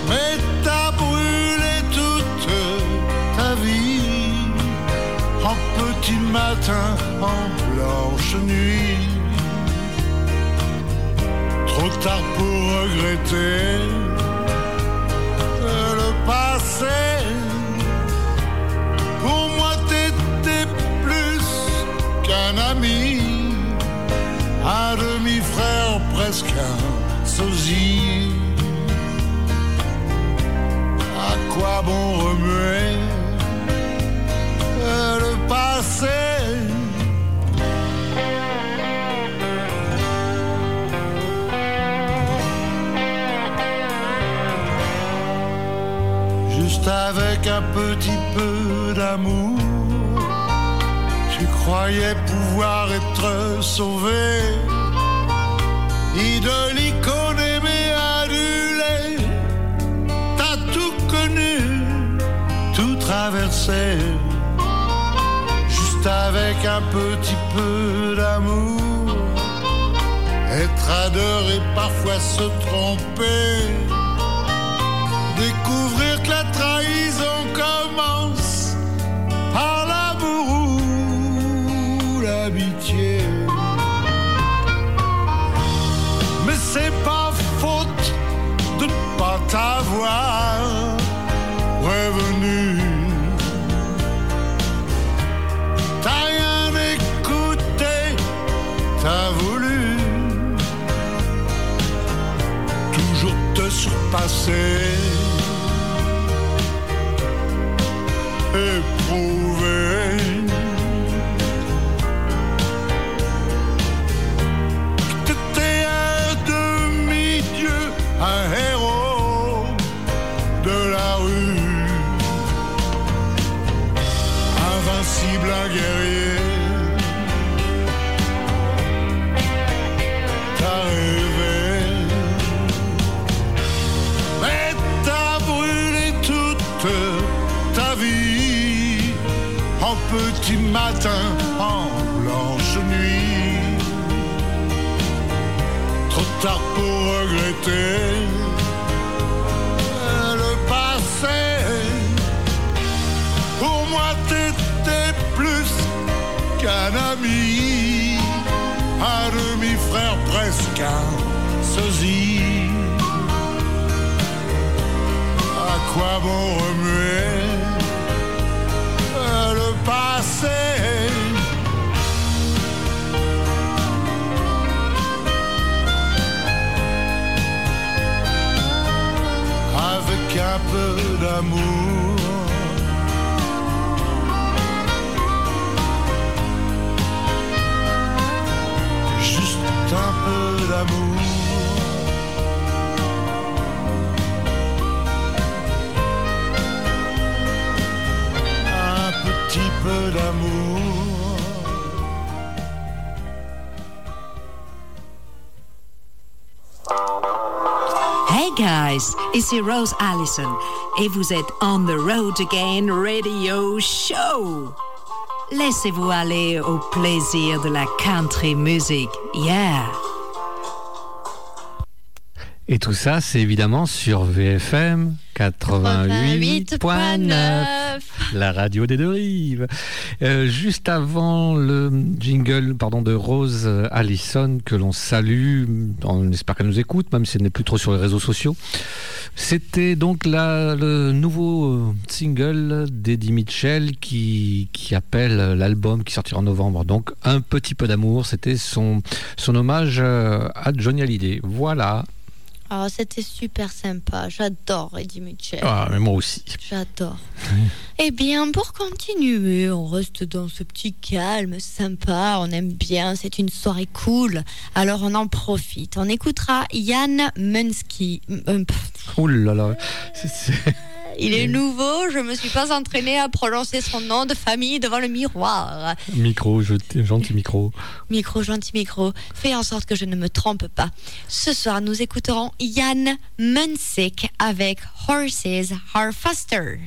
Mais t'as brûlé toute ta vie en petit matin, en blanche nuit. Trop tard pour regretter le passé. Qu'un ami, un demi-frère, presque un sosie. À quoi bon remuer le passé? Juste avec un petit peu d'amour, tu croyais pouvoir être sauvé. Idole, icône, aimé, adulé, t'as tout connu, tout traversé. Juste avec un petit peu d'amour, être adoré, parfois se tromper. Découvrir que la trahison commence par l'amour Mais c'est pas faute de ne pas t'avoir revenu. T'as rien écouté, t'as voulu toujours te surpasser. En blanche nuit. Trop tard pour regretter le passé. Pour moi, t'étais plus qu'un ami, un demi-frère, presque un sosie. À quoi bon remuer le passé? un peu d'amour. Juste un peu d'amour. Un petit peu d'amour. Hey guys, ici Rose Allison et vous êtes on the road again radio show. Laissez-vous aller au plaisir de la country music. Yeah. Et tout ça, c'est évidemment sur VFM 88.9, la radio des deux rives. Euh, juste avant le jingle pardon, de Rose Allison, que l'on salue, on espère qu'elle nous écoute, même si elle n'est plus trop sur les réseaux sociaux. C'était donc la- le nouveau euh, single d'Eddie Mitchell qui, qui appelle l'album qui sortira en novembre. Donc un petit peu d'amour, c'était son, son hommage euh, à Johnny Hallyday. Voilà. Oh, c'était super sympa. J'adore Eddie Mitchell. Ah, mais moi aussi. J'adore. Eh bien, pour continuer, on reste dans ce petit calme sympa. On aime bien. C'est une soirée cool. Alors, on en profite. On écoutera Yann Munsky. Euh, Ouh là là. C'est- Il est nouveau. Je me suis pas entraînée à prononcer son nom de famille devant le miroir. Micro, je- gentil micro. Micro, gentil micro. Fais en sorte que je ne me trompe pas. Ce soir, nous écouterons Yann Munsick avec Horses Are Faster.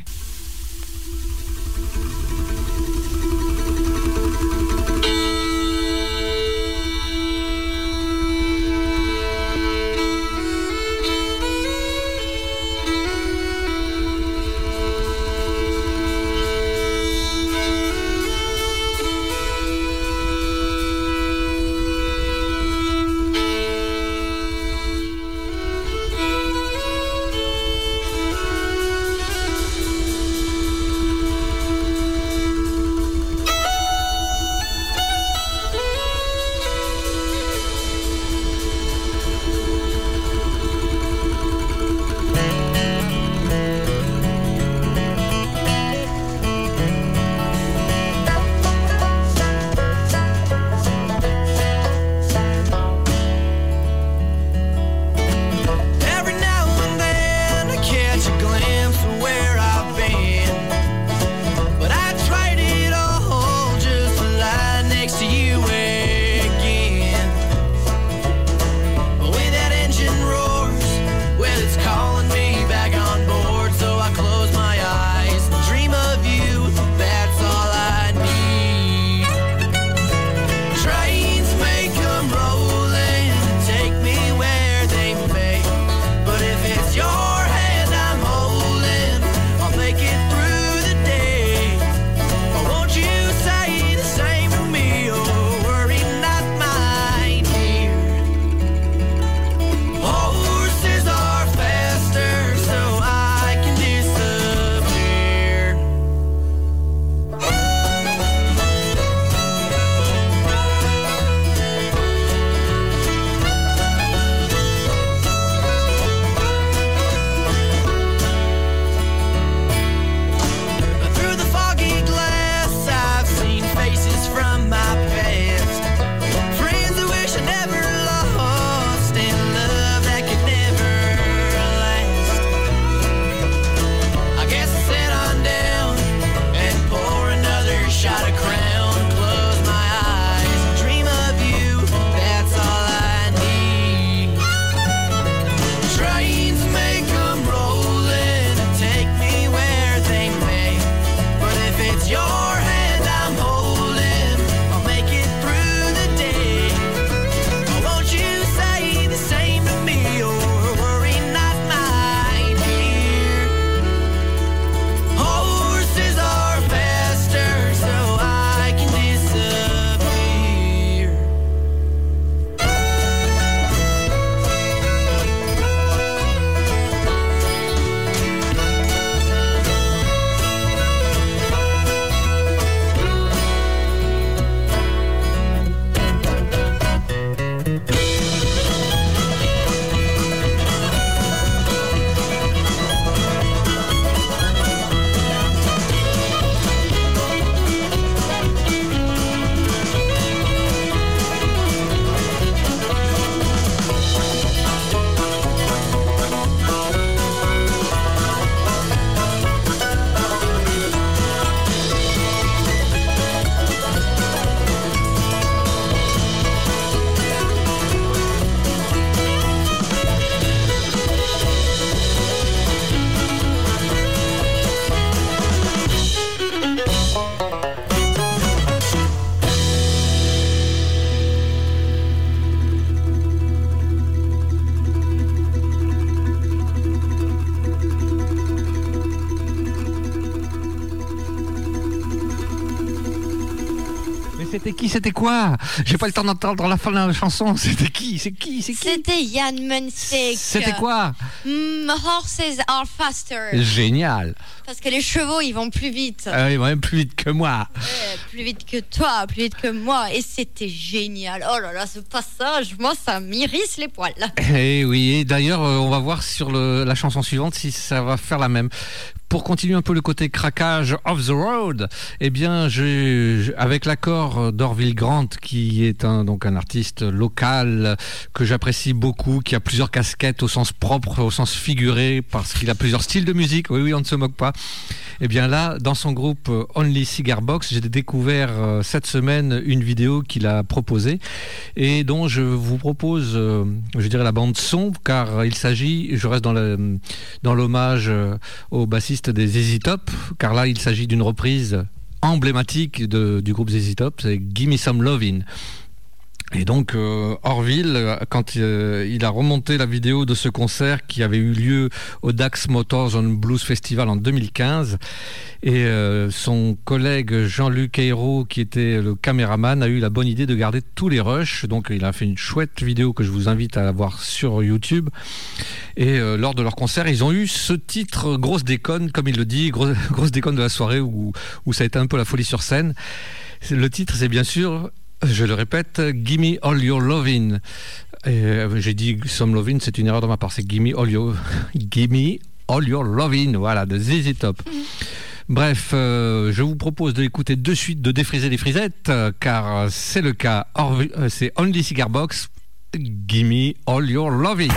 C'était quoi J'ai pas le temps d'entendre la fin de la chanson. C'était qui C'est qui C'est qui C'était Yann Munstick. C'était quoi Mm, Horses are faster. Génial. Parce que les chevaux, ils vont plus vite. Ah oui, même plus vite que moi. Ouais, plus vite que toi, plus vite que moi. Et c'était génial. Oh là là, ce passage, moi, ça m'irrisse les poils. Eh oui, et d'ailleurs, euh, on va voir sur la chanson suivante si ça va faire la même. Pour continuer un peu le côté craquage off the road, eh bien, avec l'accord d'Orville Grant, qui est un, donc un artiste local que j'apprécie beaucoup, qui a plusieurs casquettes au sens propre, au sens figuré, parce qu'il a plusieurs styles de musique. Oui, oui, on ne se moque pas. Eh bien là, dans son groupe euh, Only Cigar Box, j'ai découvert euh, cette semaine une vidéo qu'il a proposée et dont je vous propose, euh, je dirais la bande son, car il s'agit, je reste dans l'hommage euh, au bassiste des ZZ Top, car là il s'agit d'une reprise emblématique du groupe ZZ Top, c'est Gimme Some Lovin'. Et donc euh, Orville, quand euh, il a remonté la vidéo de ce concert qui avait eu lieu au Dax Motors on Blues Festival en 2015, et euh, son collègue Jean-Luc Ayrault, qui était le caméraman, a eu la bonne idée de garder tous les rushs. Donc il a fait une chouette vidéo que je vous invite à voir sur YouTube. Et euh, lors de leur concert, ils ont eu ce titre grosse déconne, comme il le dit, grosse, déconne de la soirée où, ça a été un peu la folie sur scène. Le titre, c'est bien sûr, je le répète, Gimme All Your Lovin'. Euh, J'ai dit Some Lovin', c'est une erreur de ma part, c'est Gimme All Your, Gimme All Your Lovin', voilà, de ZZ Top. Bref, euh, je vous propose de l'écouter de suite, de défriser les frisettes, euh, car c'est le cas. C'est Only Cigar Box, Gimme All Your Lovin'.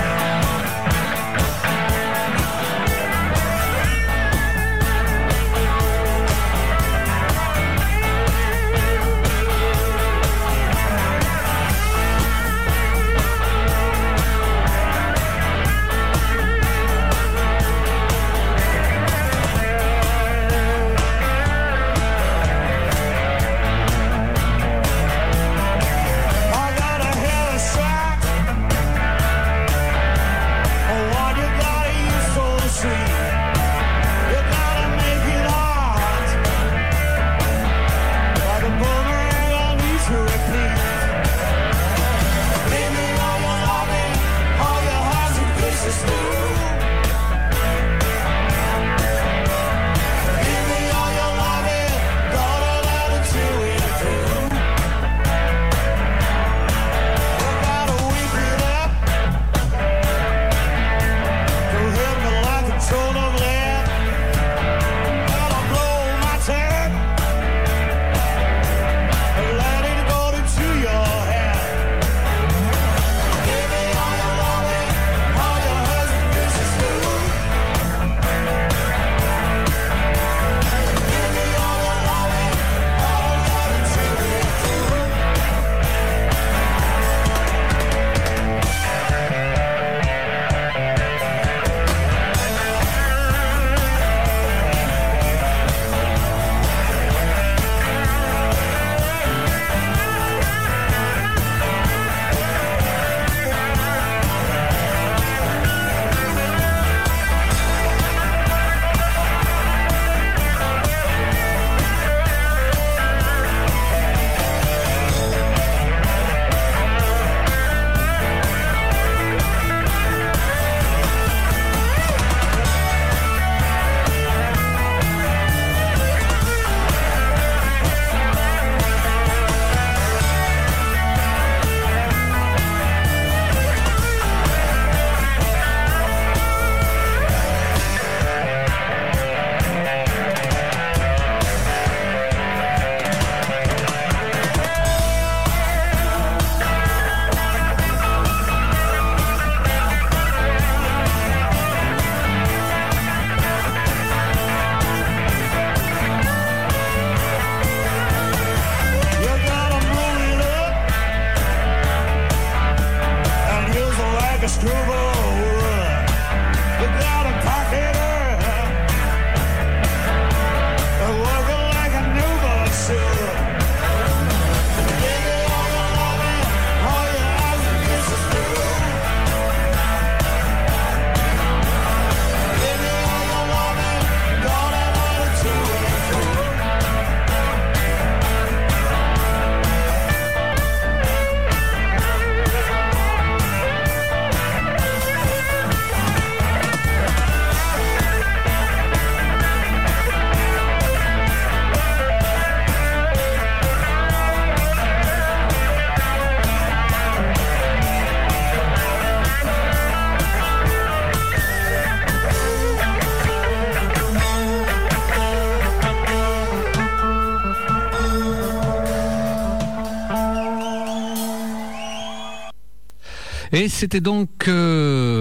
Et c'était donc euh,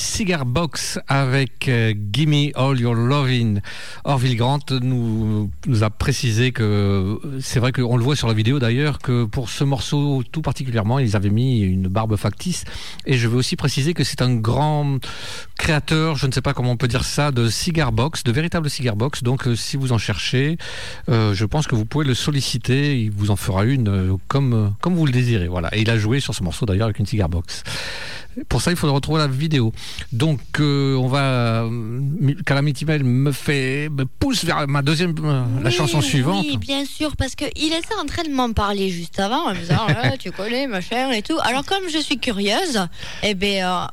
Cigar Box avec euh, Gimme All Your Lovin'. Orville Grant nous, a précisé que c'est vrai qu'on le voit sur la vidéo d'ailleurs que pour ce morceau tout particulièrement ils avaient mis une barbe factice. Et je veux aussi préciser que c'est un grand créateur, je ne sais pas comment on peut dire ça, de cigar box, de véritables cigar box. Donc euh, si vous en cherchez, euh, je pense que vous pouvez le solliciter. Il vous en fera une comme, comme vous le désirez. Voilà. Et il a joué sur ce morceau d'ailleurs avec une cigar box. Pour ça, il faudra retrouver la vidéo. Donc, euh, on va. euh, Calamity Mail me fait me pousse vers ma deuxième, euh, la chanson suivante. Oui, bien sûr, parce qu'il était en train de m'en parler juste avant, en me disant Ah, tu connais, machin et tout. Alors, comme je suis curieuse, eh ben, euh,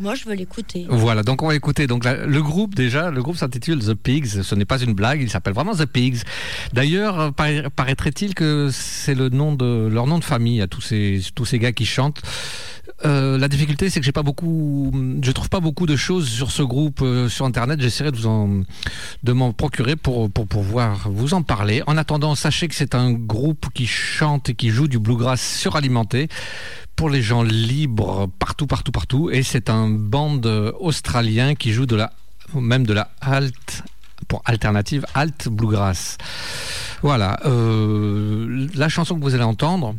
moi, je veux l'écouter. Voilà, donc on va écouter. Donc la- le groupe déjà, le groupe s'intitule The Pigs. Ce n'est pas une blague, il s'appelle vraiment The Pigs. D'ailleurs, euh, paraît- paraîtrait-il que c'est le nom de leur nom de famille à tous ces tous ces gars qui chantent. Euh, la difficulté, c'est que j'ai pas beaucoup, je trouve pas beaucoup de choses sur ce groupe euh, sur internet. J'essaierai de vous en, de m'en procurer pour pour pouvoir vous en parler. En attendant, sachez que c'est un groupe qui chante et qui joue du bluegrass suralimenté pour les gens libres partout, partout, partout. Et c'est un band australien qui joue de la, même de la alt, pour alternative, alt bluegrass. Voilà. euh, la chanson que vous allez entendre.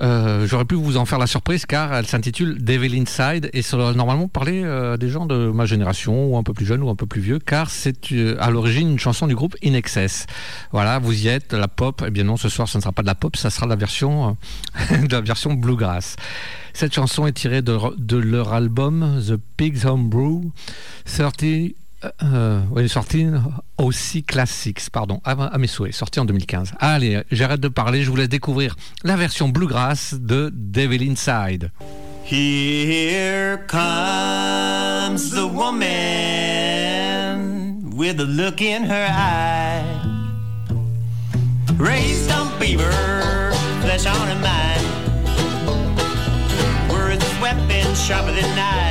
Euh, J'aurais pu vous en faire la surprise car elle s'intitule Devil Inside et ça doit normalement parler euh, des gens de ma génération ou un peu plus jeunes ou un peu plus vieux car c'est euh, à l'origine une chanson du groupe In Excess. Voilà, vous y êtes, la pop. Eh bien non, ce soir ce ne sera pas de la pop, ça sera de la version, euh, de la version bluegrass. Cette chanson est tirée de, de leur album The Pigs Homebrew 30 euh, oui, sorti aussi Classics, pardon, à, à mes souhaits, sorti en 2015. Allez, j'arrête de parler, je vous laisse découvrir la version bluegrass de Devil Inside. Here comes the woman with a look in her eye. Raised on beaver, flesh on her mind. Words, weapons sharper than knives.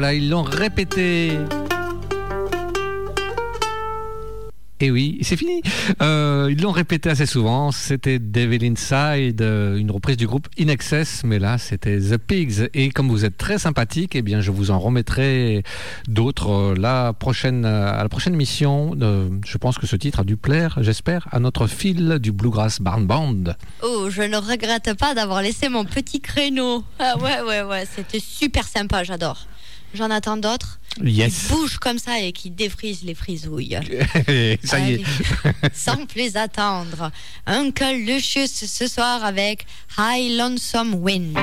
Voilà, ils l'ont répété. Et oui, c'est fini. Euh, ils l'ont répété assez souvent. C'était Devil Inside, euh, une reprise du groupe In Excess, mais là c'était The Pigs. Et comme vous êtes très sympathique, eh bien je vous en remettrai d'autres euh, la prochaine à la prochaine émission. Euh, je pense que ce titre a dû plaire, j'espère, à notre fil du Bluegrass Barn Band. Oh, je ne regrette pas d'avoir laissé mon petit créneau. Ah ouais, ouais, ouais, c'était super sympa, j'adore. J'en attends d'autres. Yes. Qui bougent comme ça et qui défrisent les frisouilles. Ça y est. Sans plus attendre. Uncle Lucius ce soir avec High Lonesome Wind.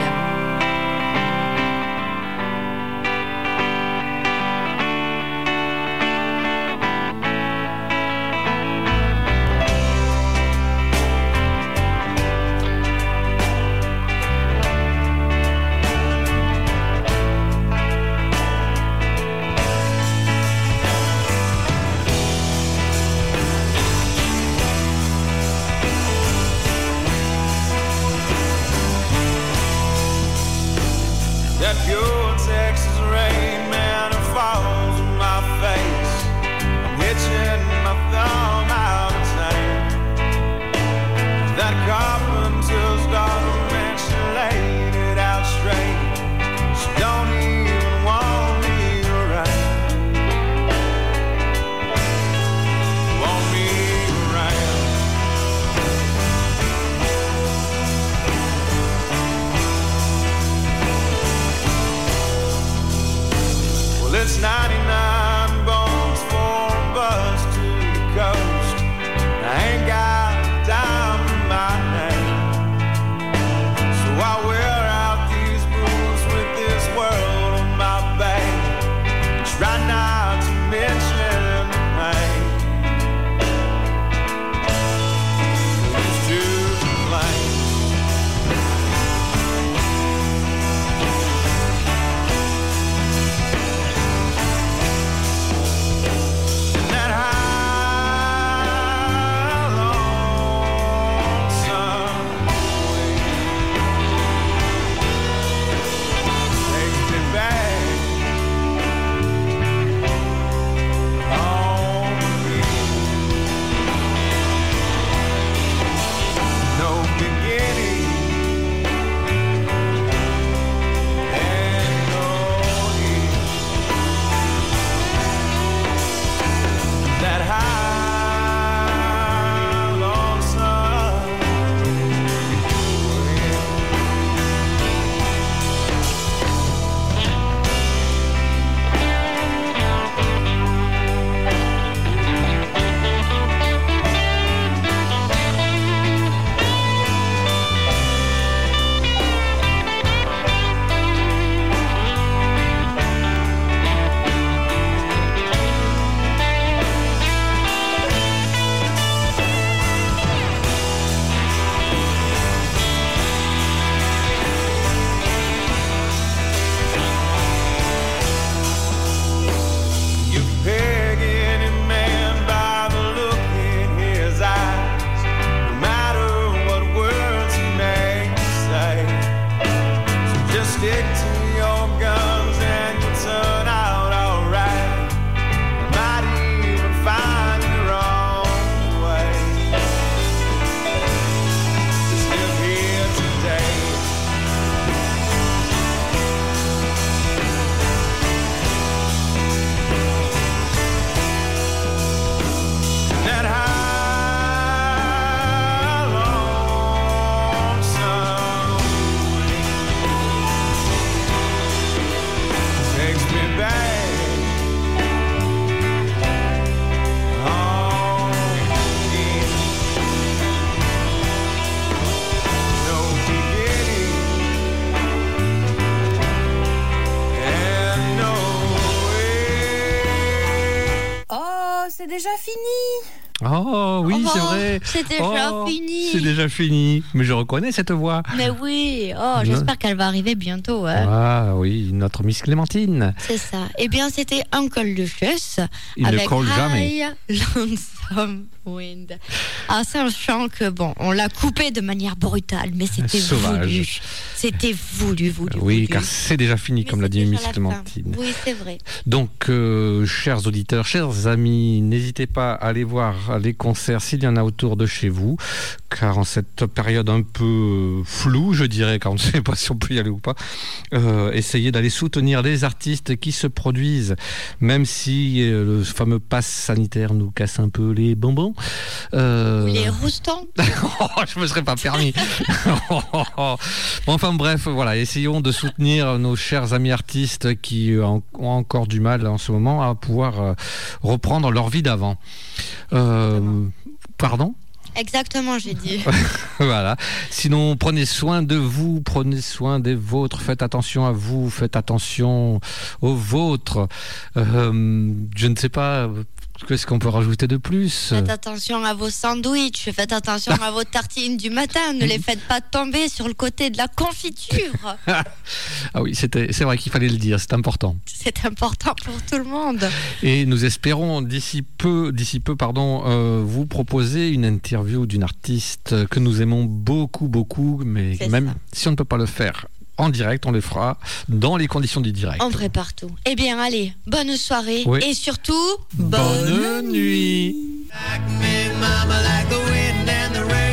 C'est c'est déjà Oh, fini. C'est déjà fini. Mais je reconnais cette voix. Mais oui, oh, j'espère qu'elle va arriver bientôt. hein. Ah oui, notre Miss Clémentine. C'est ça. Eh bien, c'était Uncle Lucius Il ne avec colle jamais. High Wind. Ah, c'est un chant que, bon, on l'a coupé de manière brutale, mais c'était voulu. C'était voulu, voulu. Oui, voulu. car c'est déjà fini, comme l'a dit Miss. Clémentine. Oui, c'est vrai. Donc, euh, chers auditeurs, chers amis, n'hésitez pas à aller voir les concerts s'il y en a autour de chez vous, car en cette période un peu euh, floue, je dirais, car on ne sait pas si on peut y aller ou pas, euh, essayez d'aller soutenir les artistes qui se produisent, même si euh, le fameux pass sanitaire nous casse un peu les bonbons. Euh, Les roustons. Oh, je me serais pas permis. Bon, enfin bref, voilà, essayons de soutenir nos chers amis artistes qui euh, ont encore du mal en ce moment à pouvoir euh, reprendre leur vie d'avant. Euh, pardon? Exactement, j'ai dit. voilà. Sinon, prenez soin de vous, prenez soin des vôtres, faites attention à vous, faites attention aux vôtres. Euh, je ne sais pas, qu'est-ce qu'on peut rajouter de plus? Faites attention à vos sandwichs, faites attention à vos tartines du matin, ne les faites pas tomber sur le côté de la confiture. Ah oui, c'est vrai qu'il fallait le dire, c'est important. C'est important pour tout le monde. Et nous espérons d'ici peu, d'ici peu, pardon, euh, vous proposer une interview d'une artiste que nous aimons beaucoup, beaucoup, mais même ça. si on ne peut pas le faire en direct, on le fera dans les conditions du direct. En vrai partout. Eh bien, allez, bonne soirée Oui. et surtout, Bonne nuit. Mama like the